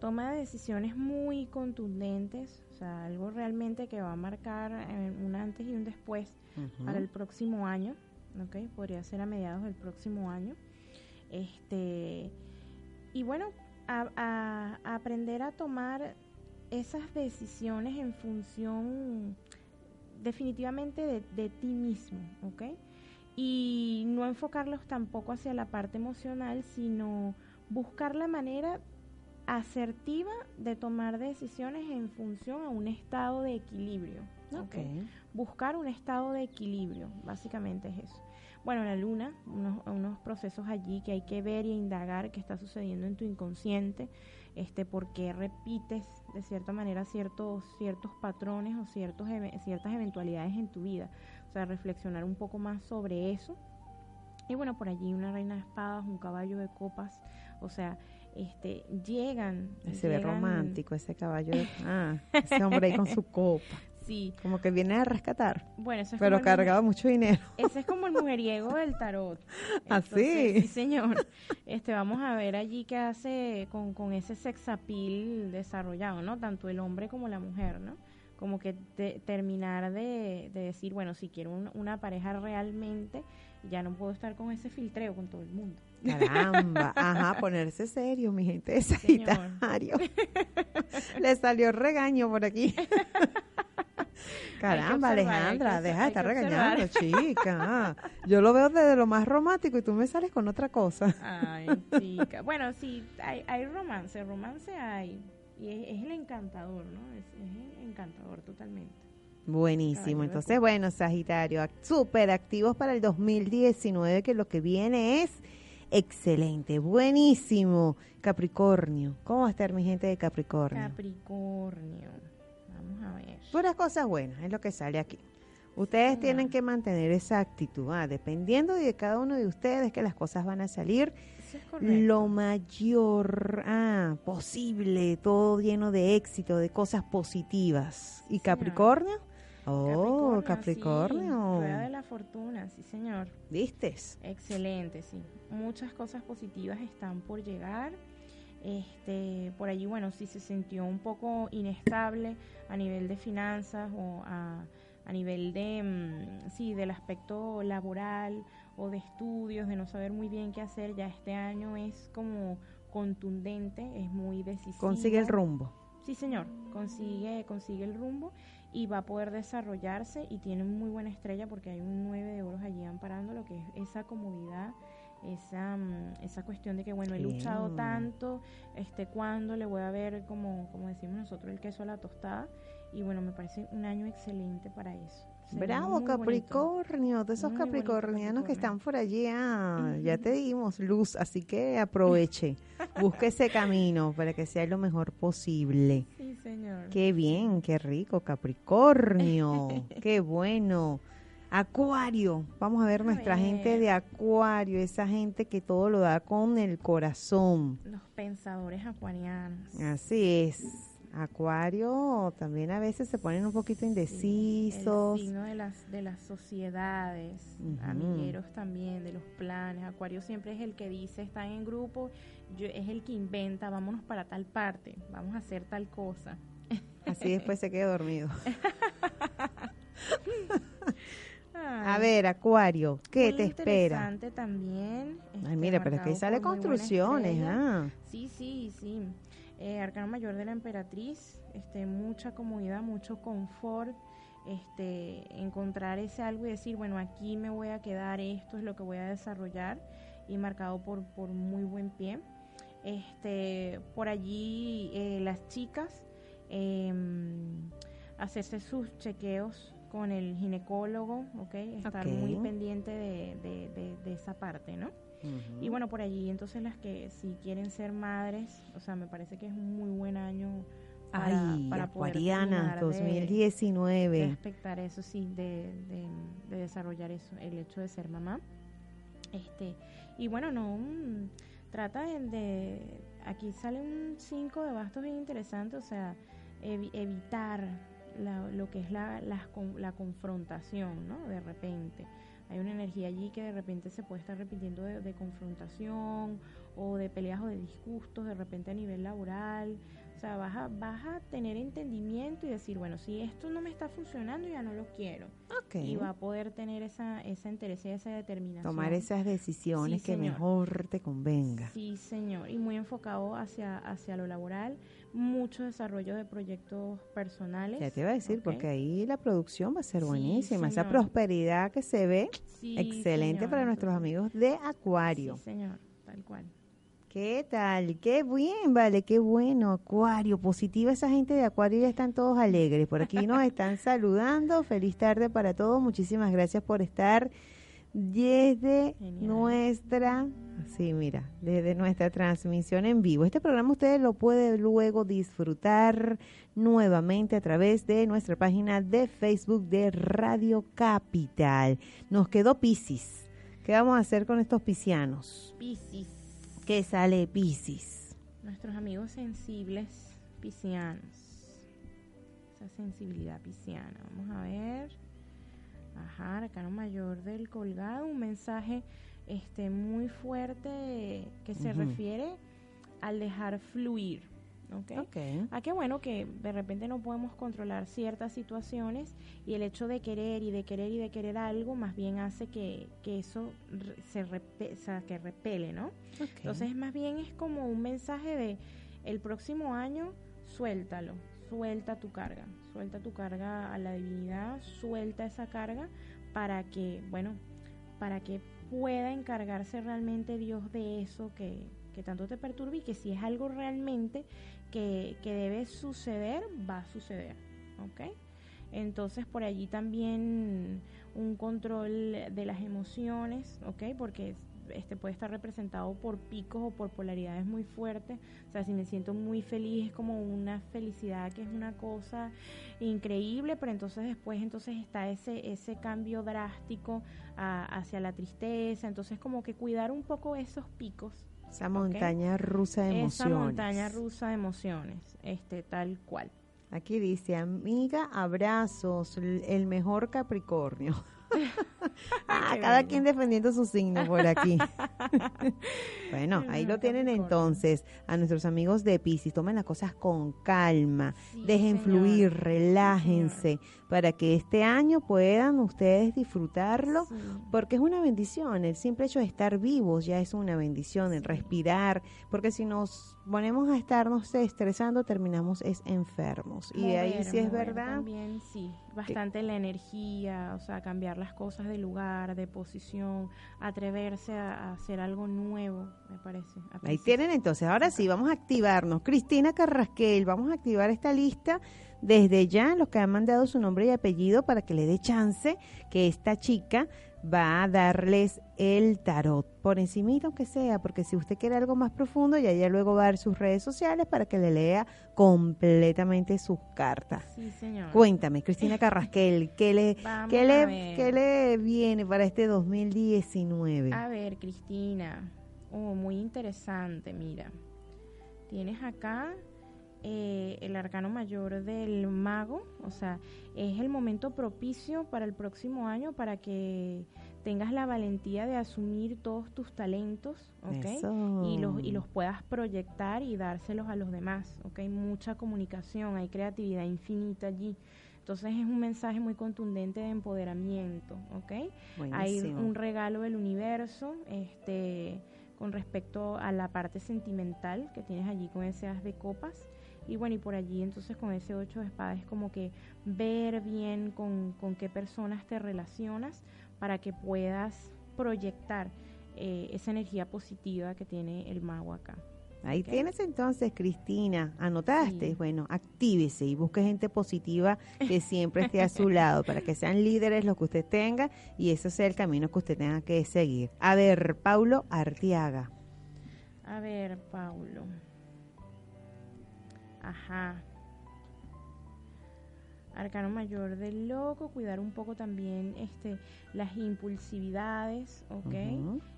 Toma de decisiones muy contundentes, o sea, algo realmente que va a marcar eh, un antes y un después para el próximo año, ¿ok? Podría ser a mediados del próximo año. Este, y bueno, a, a- a aprender a tomar esas decisiones en función definitivamente de, de ti mismo, ¿ok? Y no enfocarlos tampoco hacia la parte emocional, sino buscar la manera asertiva de tomar decisiones en función a un estado de equilibrio. buscar un estado de equilibrio, básicamente es eso. Bueno, la luna, unos, unos procesos allí que hay que ver y indagar qué está sucediendo en tu inconsciente, este, por qué repites de cierta manera ciertos, ciertos patrones o ciertos, ciertas eventualidades en tu vida. O sea, reflexionar un poco más sobre eso. Y bueno, por allí una reina de espadas, un caballo de copas, o sea, este, llegan. Se ve romántico ese caballo. de- Ah, ese hombre ahí con su copa. Sí, Como que viene a rescatar, bueno, eso es pero el de mucho dinero. Ese es como el mujeriego del tarot. ¿Ah, Entonces, sí? Sí, señor. Este, vamos a ver allí qué hace con, con ese sexapil desarrollado, ¿no? Tanto el hombre como la mujer, ¿no? Como que te- terminar de, de decir, bueno, si quiero un- una pareja realmente, ya no puedo estar con ese filtreo con todo el mundo. Caramba, ajá, ponerse serio, mi gente de. Sagitario. Le salió regaño por aquí. Caramba, observar, Alejandra, deja de estar regañando, chica. Yo lo veo desde lo más romántico y tú me sales con otra cosa. Ay, chica. Bueno, sí, hay, hay romance, romance hay. Y es, es el encantador, ¿no? Es, es el encantador totalmente. Buenísimo. Entonces, bueno, Sagitario, súper activos para el 2019, que lo que viene es excelente, buenísimo. Capricornio, ¿cómo va a estar mi gente de Capricornio? Capricornio. Vamos a ver. Puras cosas buenas, es lo que sale aquí. Ustedes tienen que mantener esa actitud, ah, dependiendo de cada uno de ustedes que las cosas van a salir es lo mayor ah, posible, todo lleno de éxito, de cosas positivas. ¿Y. Capricornio? Oh, Sí, Capricornio. rueda de la fortuna, sí, señor. ¿Vistes? Excelente, sí. Muchas cosas positivas están por llegar. Este, por allí, bueno, si se sintió un poco inestable a nivel de finanzas o a, a nivel de, mm, sí, del aspecto laboral o de estudios, de no saber muy bien qué hacer, ya este año es como contundente, es muy decisivo. Consigue el rumbo. Sí, señor, consigue, consigue el rumbo y va a poder desarrollarse y tiene muy buena estrella porque hay un 9 de oros allí amparando lo que es esa comodidad, esa, mm, esa cuestión de que, bueno, he luchado bien. tanto, este, cuando le voy a ver, como, como decimos nosotros, el queso a la tostada y bueno, me parece un año excelente para eso. Bravo. Capricornio, de esos Muy capricornianos que están por allí, ah, ya te dimos luz, así que aproveche, busque ese camino para que sea lo mejor posible. Sí, señor. Qué bien, qué rico, Capricornio, qué bueno. Acuario, vamos a ver A nuestra gente de Acuario, esa gente que todo lo da con el corazón. Los pensadores acuarianos. Así es. Acuario también a veces se ponen un poquito indecisos. El signo de las, de las sociedades, Ujú. amigueros también, de los planes. Acuario siempre es el que dice, están en grupo, yo, es el que inventa, vámonos para tal parte, vamos a hacer tal cosa. Así después se queda dormido. A ver, Acuario, ¿qué muy te espera? interesante también. Ay, este, mira, pero es que ahí sale construcciones, ah. Sí, sí, sí. Eh, Arcano Mayor de la Emperatriz, este, mucha comodidad, mucho confort, este, encontrar ese algo y decir, bueno, aquí me voy a quedar, esto es lo que voy a desarrollar, y marcado por, por muy buen pie. Este, por allí eh, las chicas, em, hacerse sus chequeos con el ginecólogo, ¿ok? Estar muy pendiente de, de- de- de esa parte, ¿no? Y bueno, por allí entonces las que si quieren ser madres, o sea, me parece que es un muy buen año para, Ay, para poder Acuariana, terminar de- de 2019. respectar eso, sí, de, de- de desarrollar eso, el hecho de ser mamá. Este, y bueno, no, mm, trata de, aquí sale un 5 de bastos bien interesante, o sea, evi- evitar la- lo que es la, con- la confrontación, ¿no? De repente. Hay una energía allí que de repente se puede estar repitiendo de, de confrontación o de peleas o de disgustos de repente a nivel laboral. O sea, vas a, vas a tener entendimiento y decir, bueno, si esto no me está funcionando, ya no lo quiero. Y va a poder tener esa, esa interés y esa determinación. Tomar esas decisiones Sí, que señor. mejor te convenga. Sí, señor. Y muy enfocado hacia, hacia lo laboral, mucho desarrollo de proyectos personales. Ya te iba a decir, porque ahí la producción va a ser Sí, buenísima. Esa prosperidad que se ve, Sí, excelente señor. para nuestros amigos de Acuario. Sí, señor, tal cual. ¿Qué tal? Qué bien, vale, qué bueno, Acuario. Positiva esa gente de Acuario, ya están todos alegres. Por aquí nos están saludando. Feliz tarde para todos. Muchísimas gracias por estar desde Genial. nuestra, sí, mira, desde nuestra transmisión en vivo. Este programa ustedes lo pueden luego disfrutar nuevamente a través de nuestra página de Facebook de Radio Capital. Nos quedó Piscis. ¿Qué vamos a hacer con estos piscianos? Piscis, ¿Qué sale Piscis? nuestros amigos sensibles piscianos. Esa sensibilidad pisciana. Vamos a ver. Ajá, arcano mayor del colgado, un mensaje este muy fuerte que se refiere al dejar fluir, ¿ok? Ok. Ah, qué bueno que de repente no podemos controlar ciertas situaciones y el hecho de querer y de querer y de querer algo más bien hace que, que eso se repe- o sea, que repele, ¿no? ok. Entonces más bien es como un mensaje de el próximo año suéltalo, suelta tu carga, suelta tu carga a la divinidad, suelta esa carga para que, bueno, para que pueda encargarse realmente Dios de eso que, que tanto te perturba y que si es algo realmente que, que debe suceder, va a suceder, ¿ok? Entonces por allí también un control de las emociones, ¿ok? Porque este puede estar representado por picos o por polaridades muy fuertes. O sea, si me siento muy feliz es como una felicidad que es una cosa increíble, pero entonces después entonces está ese ese cambio drástico a- hacia la tristeza. Entonces como que cuidar un poco esos picos. Esa montaña rusa de emociones. Esa montaña rusa de emociones, este tal cual. Aquí dice, amiga, abrazos, el mejor Capricornio. ah, cada quien defendiendo su signo por aquí. bueno, ahí lo tienen entonces a nuestros amigos de Pisces. Tomen las cosas con calma, Sí, dejen señor. fluir, Sí, relájense, para que este año puedan ustedes disfrutarlo Sí. porque es una bendición, el simple hecho de estar vivos ya es una bendición, el respirar, porque si nos ponemos a estarnos estresando terminamos es enfermos. y ahí sí es verdad. También sí, bastante la energía, o sea, cambiar las cosas de lugar, de posición, atreverse a, a hacer algo nuevo, me parece. Ahí tienen entonces, ahora sí, vamos a activarnos. Cristina Carrasquel, vamos a activar esta lista desde ya, los que han mandado su nombre y apellido para que le dé chance que esta chica va a darles el tarot, por encimita aunque sea, porque si usted quiere algo más profundo, ya ella luego va a dar sus redes sociales para que le lea completamente sus cartas. Sí, señor. Cuéntame, Cristina Carrasquel, ¿qué le, qué le, qué le viene para este 2019? A ver, Cristina, oh, muy interesante, mira. Tienes acá eh, el arcano mayor del mago, o sea, es el momento propicio para el próximo año para que tengas la valentía de asumir todos tus talentos, ¿ok? Y los, y los puedas proyectar y dárselos a los demás, ¿ok? Mucha comunicación, hay creatividad infinita allí. Entonces es un mensaje muy contundente de empoderamiento, ¿ok? Hay un regalo del universo, este, con respecto a la parte sentimental que tienes allí con ese as de copas. Y bueno, y por allí entonces con ese ocho de espadas es como que ver bien con, con qué personas te relacionas para que puedas proyectar eh, esa energía positiva que tiene el mago acá. Ahí tienes entonces, Cristina, anotaste, Sí. bueno, actívese y busque gente positiva que siempre esté a su lado para que sean líderes los que usted tenga y ese sea el camino que usted tenga que seguir. A ver, Paulo Artiaga. A ver, Paulo. Ajá. Arcano mayor del loco, cuidar un poco también este las impulsividades, ¿ok?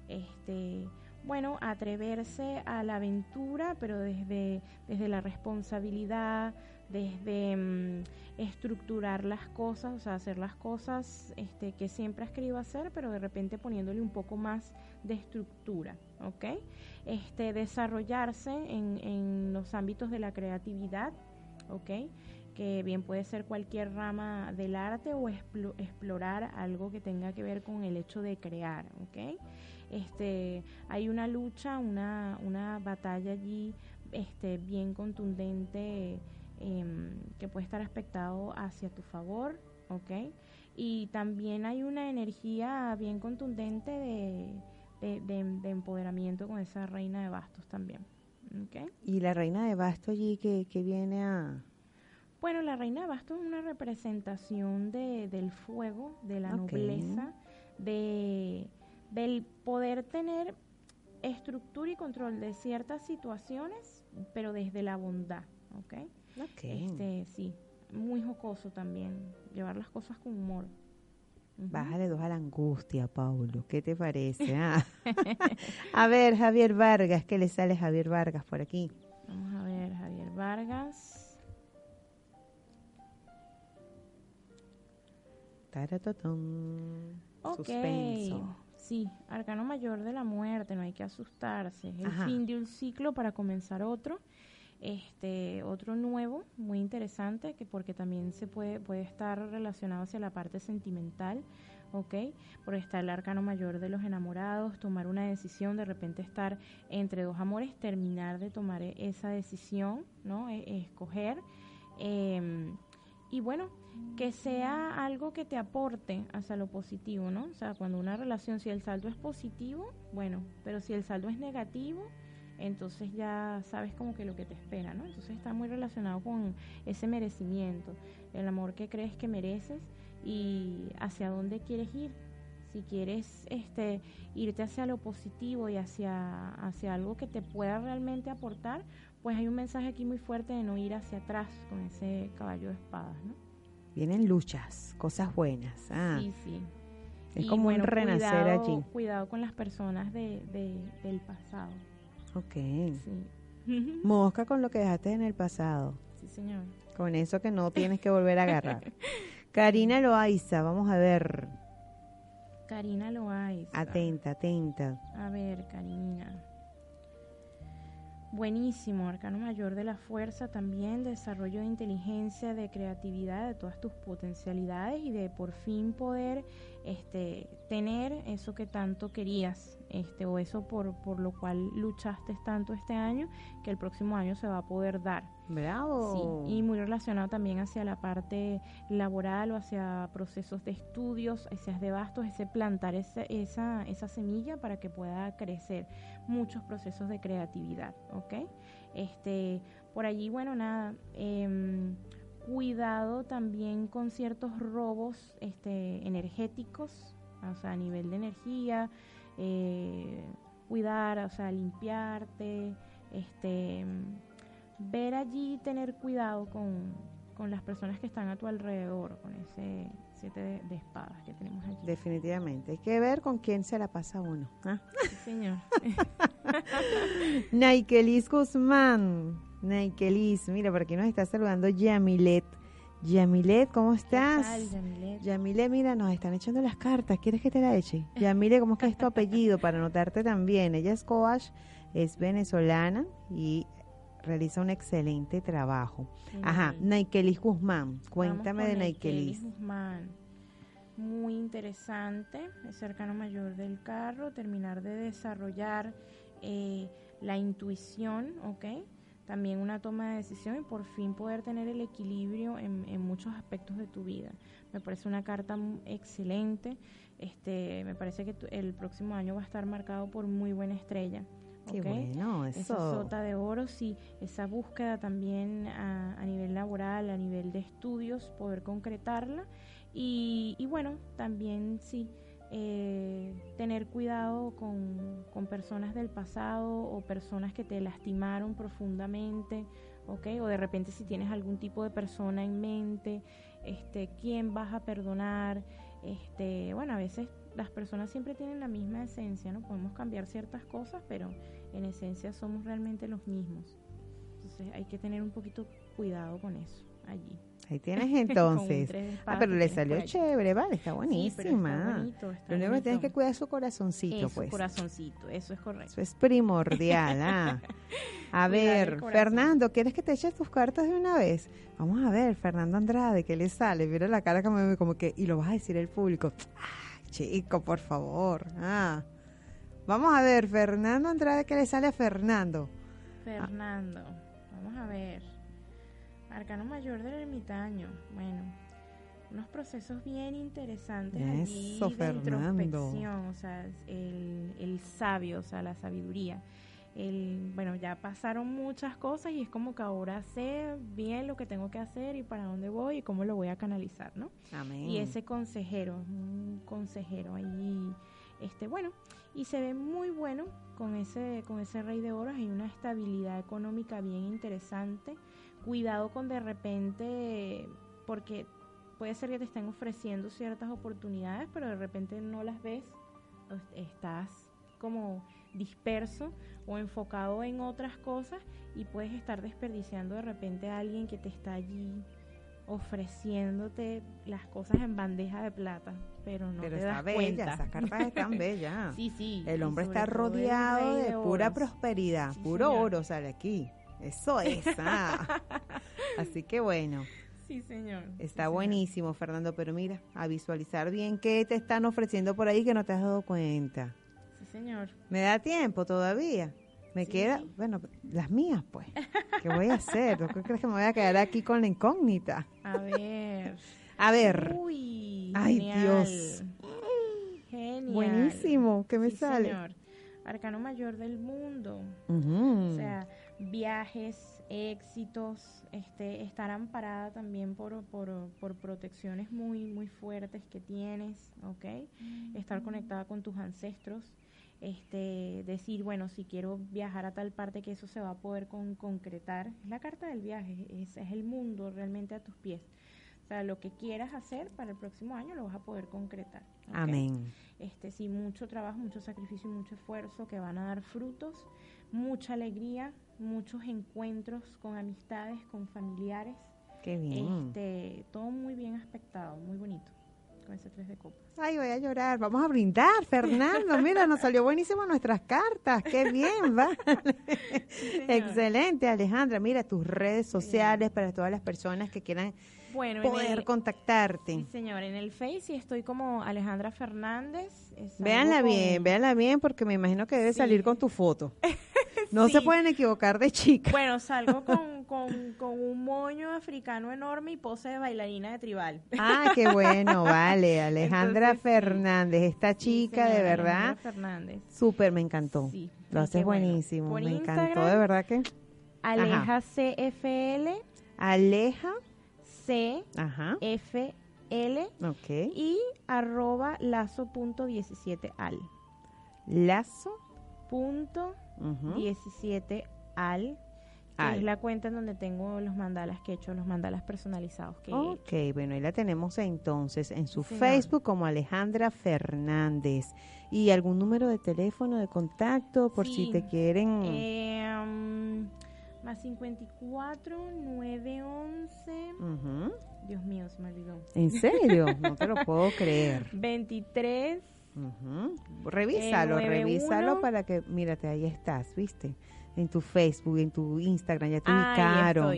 Este, bueno, atreverse a la aventura, pero desde, desde la responsabilidad, desde mm, estructurar las cosas, o sea, hacer las cosas este, que siempre has querido hacer, pero de repente poniéndole un poco más de estructura, ¿ok? Este, desarrollarse en, en los ámbitos de la creatividad, ¿ok? que bien puede ser cualquier rama del arte o explo- explorar algo que tenga que ver con el hecho de crear, ¿ok? Este, hay una lucha, una, una batalla allí este, bien contundente em, que puede estar aspectado hacia tu favor, ¿ok? Y también hay una energía bien contundente de, de- de- de empoderamiento con esa reina de bastos también. Y la reina de Basto allí que, que viene a... Bueno, la reina de bastos es una representación de, del fuego, de la nobleza, de, del poder tener estructura y control de ciertas situaciones, pero desde la bondad, ¿ok? Ok. Este, sí, muy jocoso también, llevar las cosas con humor. Ujú. Bájale dos a la angustia, Paulo. ¿Qué te parece? ah? a ver, Javier Vargas, ¿qué le sale Javier Vargas por aquí? Vamos a ver, Javier Vargas. Taratotón. Ok, Suspenso. sí, arcano mayor de la muerte, no hay que asustarse. Es el Ajá. fin de un ciclo para comenzar otro. Este, otro nuevo, muy interesante, que porque también se puede, puede estar relacionado hacia la parte sentimental, ¿ok? Por estar el arcano mayor de los enamorados, tomar una decisión, de repente estar entre dos amores, terminar de tomar e- esa decisión, ¿no? E- escoger. em, y bueno, que sea algo que te aporte hacia lo positivo, ¿no? O sea, cuando una relación, si el saldo es positivo, bueno, pero si el saldo es negativo, entonces ya sabes como que lo que te espera, ¿no? Entonces está muy relacionado con ese merecimiento, el amor que crees que mereces y hacia dónde quieres ir. Si quieres este irte hacia lo positivo y hacia, hacia algo que te pueda realmente aportar, pues hay un mensaje aquí muy fuerte de no ir hacia atrás con ese caballo de espadas, ¿no? Vienen luchas, cosas buenas. Ah, Sí, sí. es Y como bueno, un renacer cuidado, allí. Cuidado con las personas de, de- del pasado. Ok. Sí. Mosca con lo que dejaste en el pasado. sí, señor. Con eso que no tienes que volver a agarrar. Karina Loaiza, vamos a ver. Karina Loaiza. Atenta, atenta. A ver, Karina. Buenísimo, arcano mayor de la fuerza también, desarrollo de inteligencia, de creatividad, de todas tus potencialidades y de por fin poder este, tener eso que tanto querías, este, o eso por, por lo cual luchaste tanto este año, que el próximo año se va a poder dar. Bravo. Sí, y muy relacionado también hacia la parte laboral o hacia procesos de estudios, hacia de bastos, ese plantar ese- esa, esa semilla para que pueda crecer muchos procesos de creatividad, ¿ok? Este, por allí, bueno, nada, em, cuidado también con ciertos robos este, energéticos, o sea, a nivel de energía, eh, cuidar, o sea, limpiarte, este ver allí tener cuidado con, con las personas que están a tu alrededor, con ese siete de, de espadas que tenemos allí. Definitivamente. Hay que ver con quién se la pasa uno. ¿ah? Sí, señor. Naikelis Guzmán. Naikelis, mira, por aquí nos está saludando Yamilet. Yamilet, ¿cómo estás? ¿Qué tal, Yamilet? Yamile, mira, nos están echando las cartas. ¿Quieres que te la eche? Yamile, ¿cómo es que es tu apellido? Para anotarte también. Ella es coach, es venezolana y realiza un excelente trabajo. Ajá, Naikelis Guzmán, cuéntame de Naikelis. Guzmán. Muy interesante, el cercano mayor del carro, terminar de desarrollar eh, la intuición, ¿ok? También una toma de decisión y por fin poder tener el equilibrio en, en muchos aspectos de tu vida. Me parece una carta excelente. Este, me parece que tu- el próximo año va a estar marcado por muy buena estrella. Qué ¿ok? bueno, Esa eso. sota de oro, sí, esa búsqueda también a, a nivel laboral, a nivel de estudios, poder concretarla. Y, y bueno, también sí, eh, tener cuidado con, con personas del pasado o personas que te lastimaron profundamente, ¿ok? O de repente si tienes algún tipo de persona en mente, este, ¿quién vas a perdonar? Este, bueno, a veces las personas siempre tienen la misma esencia, ¿no? Podemos cambiar ciertas cosas, pero en esencia somos realmente los mismos. Entonces hay que tener un poquito cuidado con eso allí. Ahí tienes entonces. ah, pero le salió chévere, vale, está Sí, pero buenísima. está bonito, está Lo único que tienes que cuidar su corazoncito, Eso, pues. corazoncito, eso es correcto. Eso es primordial. ah. A ver. Fernando, ¿quieres que te eches tus cartas de una vez? Vamos a ver, Fernando Andrade, ¿qué le sale? Mira la cara que me ve como que, y lo vas a decir al público. Ay, chico, por favor. Ah. Vamos a ver, Fernando Andrade, ¿qué le sale a Fernando? Fernando, vamos a ver. Arcano mayor del ermitaño. Bueno, unos procesos bien interesantes allí Eso, de Fernando. introspección, o sea, el, el sabio, o sea, la sabiduría. El, bueno, ya pasaron muchas cosas y es como que ahora sé bien lo que tengo que hacer y para dónde voy y cómo lo voy a canalizar, ¿no? Amén. y ese consejero, un consejero allí, este, bueno, y se ve muy bueno con ese, con ese rey de oros, hay una estabilidad económica bien interesante, cuidado con de repente, porque puede ser que te estén ofreciendo ciertas oportunidades, pero de repente no las ves, estás como disperso o enfocado en otras cosas y puedes estar desperdiciando de repente a alguien que te está allí ofreciéndote las cosas en bandeja de plata, pero no pero te está das bella, cuenta. esas cartas están bellas. Sí, sí. El hombre está rodeado de, pura prosperidad, Sí, puro señor. oro sale aquí. Eso es. ah. Así que bueno, Sí, señor. sí, está señor. buenísimo, Fernando. Pero mira, a visualizar bien qué te están ofreciendo por ahí que no te has dado cuenta. Sí, señor. ¿Me da tiempo todavía? Me Sí. queda, bueno, las mías, pues. ¿Qué voy a hacer? ¿Tú qué crees que me voy a quedar aquí con la incógnita? A ver. A ver, Uy, Ay, genial. Dios. Genial. buenísimo. ¿Qué me Sí, sale? señor. Arcano mayor del mundo. O sea, viajes, éxitos, este, estar amparada también por, por, por protecciones muy, muy fuertes que tienes, ¿ok? Estar conectada con tus ancestros, este, decir, bueno, si quiero viajar a tal parte que eso se va a poder con- concretar. Es la carta del viaje, es, es el mundo realmente a tus pies. O sea, lo que quieras hacer para el próximo año lo vas a poder concretar. Amén. este sí mucho trabajo mucho sacrificio y mucho esfuerzo que van a dar frutos mucha alegría muchos encuentros con amistades con familiares Qué bien. este todo muy bien aspectado muy bonito con ese tres de copas Ay, voy a llorar. Vamos a brindar, Fernando. Mira, nos salió buenísimo nuestras cartas. Qué bien, va. Excelente, Alejandra. Mira, tus redes sociales para todas las personas que quieran bueno poder el- contactarte. sí, señor en el Face estoy como Alejandra Fernández Véanla con- bien, véanla bien porque me imagino que debe Sí. salir con tu foto. No se pueden equivocar de chica. bueno salgo con, con, con un moño africano enorme y pose de bailarina de tribal Ah, qué bueno, vale. Alejandra Entonces. Fernández, esta chica de verdad, Alejandra Fernández súper me encantó. Sí, Lo haces bueno. buenísimo, Por me encantó de verdad que. Aleja CFL, Aleja, CFL ajá, ok. y arroba lazo.17 al. Lazo, Punto ujú, 17 al. Que Al. es la cuenta en donde tengo los mandalas que he hecho, los mandalas personalizados que he hecho. Ok, bueno, ahí la tenemos entonces en su Sí. Facebook como Alejandra Fernández. ¿Y algún número de teléfono de contacto por si te quieren? Eh, mm, más 54 911. Ujú. Dios mío, se me olvidó. ¿En serio? No te lo puedo creer. 23 Ujú. Revísalo, revísalo 91. para que, mírate, ahí estás, ¿viste? en tu Facebook, en tu Instagram, ya te ubicaron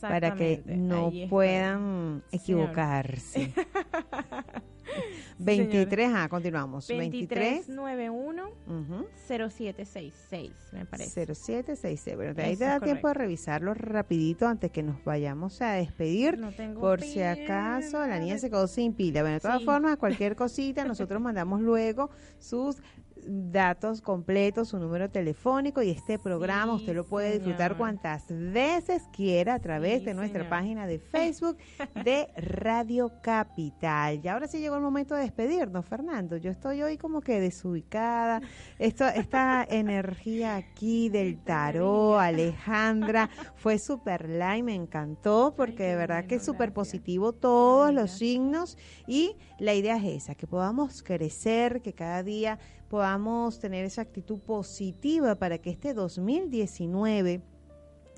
para que no puedan equivocarse. Sí, 23, ah, continuamos. 23, 2391 ujú, 0766, me parece. 0766. Bueno, de ahí Eso te da tiempo de revisarlo rapidito antes que nos vayamos a despedir. No tengo Por si acaso la niña se quedó sin pila. Bueno, de todas Sí. formas, cualquier cosita, nosotros mandamos luego sus datos completos, su número telefónico y este programa Sí, usted lo puede disfrutar cuantas veces quiera a través Sí, de nuestra señor. página de Facebook de Radio Capital. Y ahora sí llegó el momento de despedirnos, Fernando. Yo estoy hoy como que desubicada. Esto, esta energía aquí del tarot, Alejandra, fue super light, me encantó porque de verdad que es súper positivo todos los signos y la idea es esa, que podamos crecer, que cada día podamos tener esa actitud positiva para que este 2019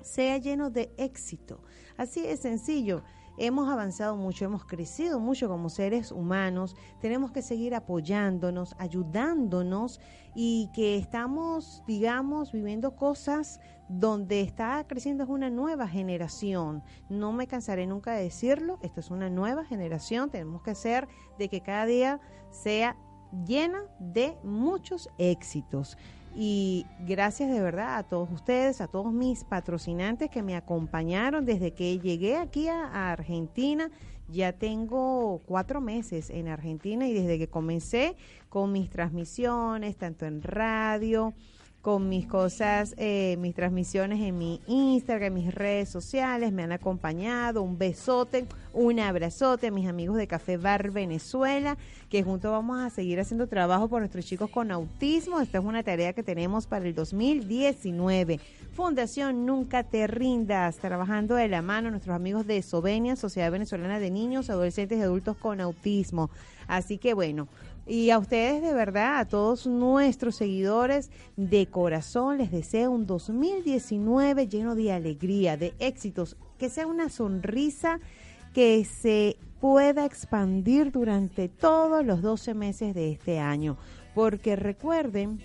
sea lleno de éxito. Así de sencillo. Hemos avanzado mucho, hemos crecido mucho como seres humanos, tenemos que seguir apoyándonos, ayudándonos y que estamos, digamos, viviendo cosas donde está creciendo es una nueva generación. No me cansaré nunca de decirlo, esto es una nueva generación, tenemos que hacer de que cada día sea llena de muchos éxitos. Y gracias de verdad a todos ustedes, a todos mis patrocinantes que me acompañaron desde que llegué aquí a, Argentina. Ya tengo cuatro meses en Argentina y desde que comencé con mis transmisiones, tanto en radio, con mis cosas, eh, mis transmisiones en mi Instagram, mis redes sociales, me han acompañado. Un besote, un abrazote a mis amigos de Café Bar Venezuela, que juntos vamos a seguir haciendo trabajo por nuestros chicos con autismo. Esta es una tarea que tenemos para el 2019. Fundación Nunca Te Rindas, trabajando de la mano nuestros amigos de Sovenia, Sociedad Venezolana de Niños, Adolescentes y Adultos con Autismo. Así que bueno, y a ustedes de verdad, a todos nuestros seguidores de corazón, les deseo un 2019 lleno de alegría, de éxitos, que sea una sonrisa que se pueda expandir durante todos los 12 meses de este año. Porque recuerden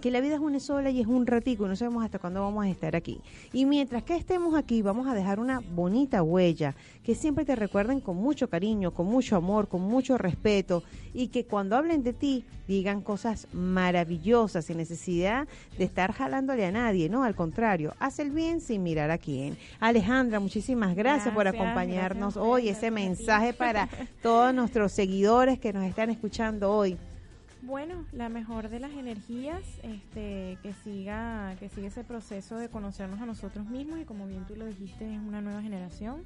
que la vida es una sola y es un ratico y no sabemos hasta cuándo vamos a estar aquí. Y mientras que estemos aquí, vamos a dejar una bonita huella, que siempre te recuerden con mucho cariño, con mucho amor, con mucho respeto y que cuando hablen de ti digan cosas maravillosas sin necesidad de estar jalándole a nadie, ¿no? Al contrario, haz el bien sin mirar a quién. Alejandra, muchísimas gracias, por acompañarnos gracias hoy, ese mensaje para todos nuestros seguidores que nos están escuchando hoy. Bueno, la mejor de las energías, este, que siga, que siga ese proceso de conocernos a nosotros mismos y como bien tú lo dijiste, es una nueva generación,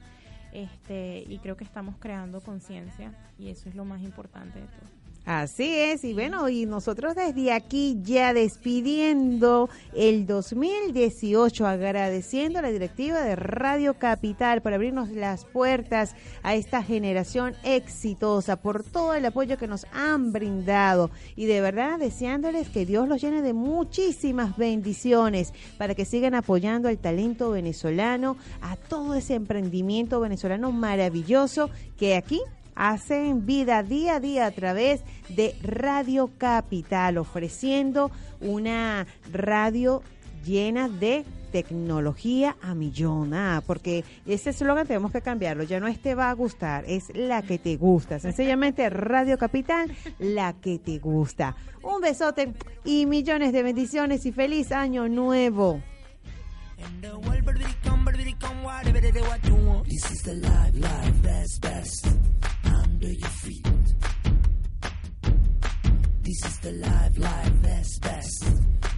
este, y creo que estamos creando conciencia y eso es lo más importante de todo. Así es, y bueno, y nosotros desde aquí ya despidiendo el 2018, agradeciendo a la directiva de Radio Capital por abrirnos las puertas a esta generación exitosa, por todo el apoyo que nos han brindado y de verdad deseándoles que Dios los llene de muchísimas bendiciones para que sigan apoyando al talento venezolano, a todo ese emprendimiento venezolano maravilloso que aquí hacen vida día a día a través de Radio Capital, ofreciendo una radio llena de tecnología a millón, ah, porque ese eslogan tenemos que cambiarlo, ya no es te va a gustar, es la que te gusta, sencillamente Radio Capital, la que te gusta. Un besote y millones de bendiciones y feliz año nuevo. under your feet. This is the live, live, best, best.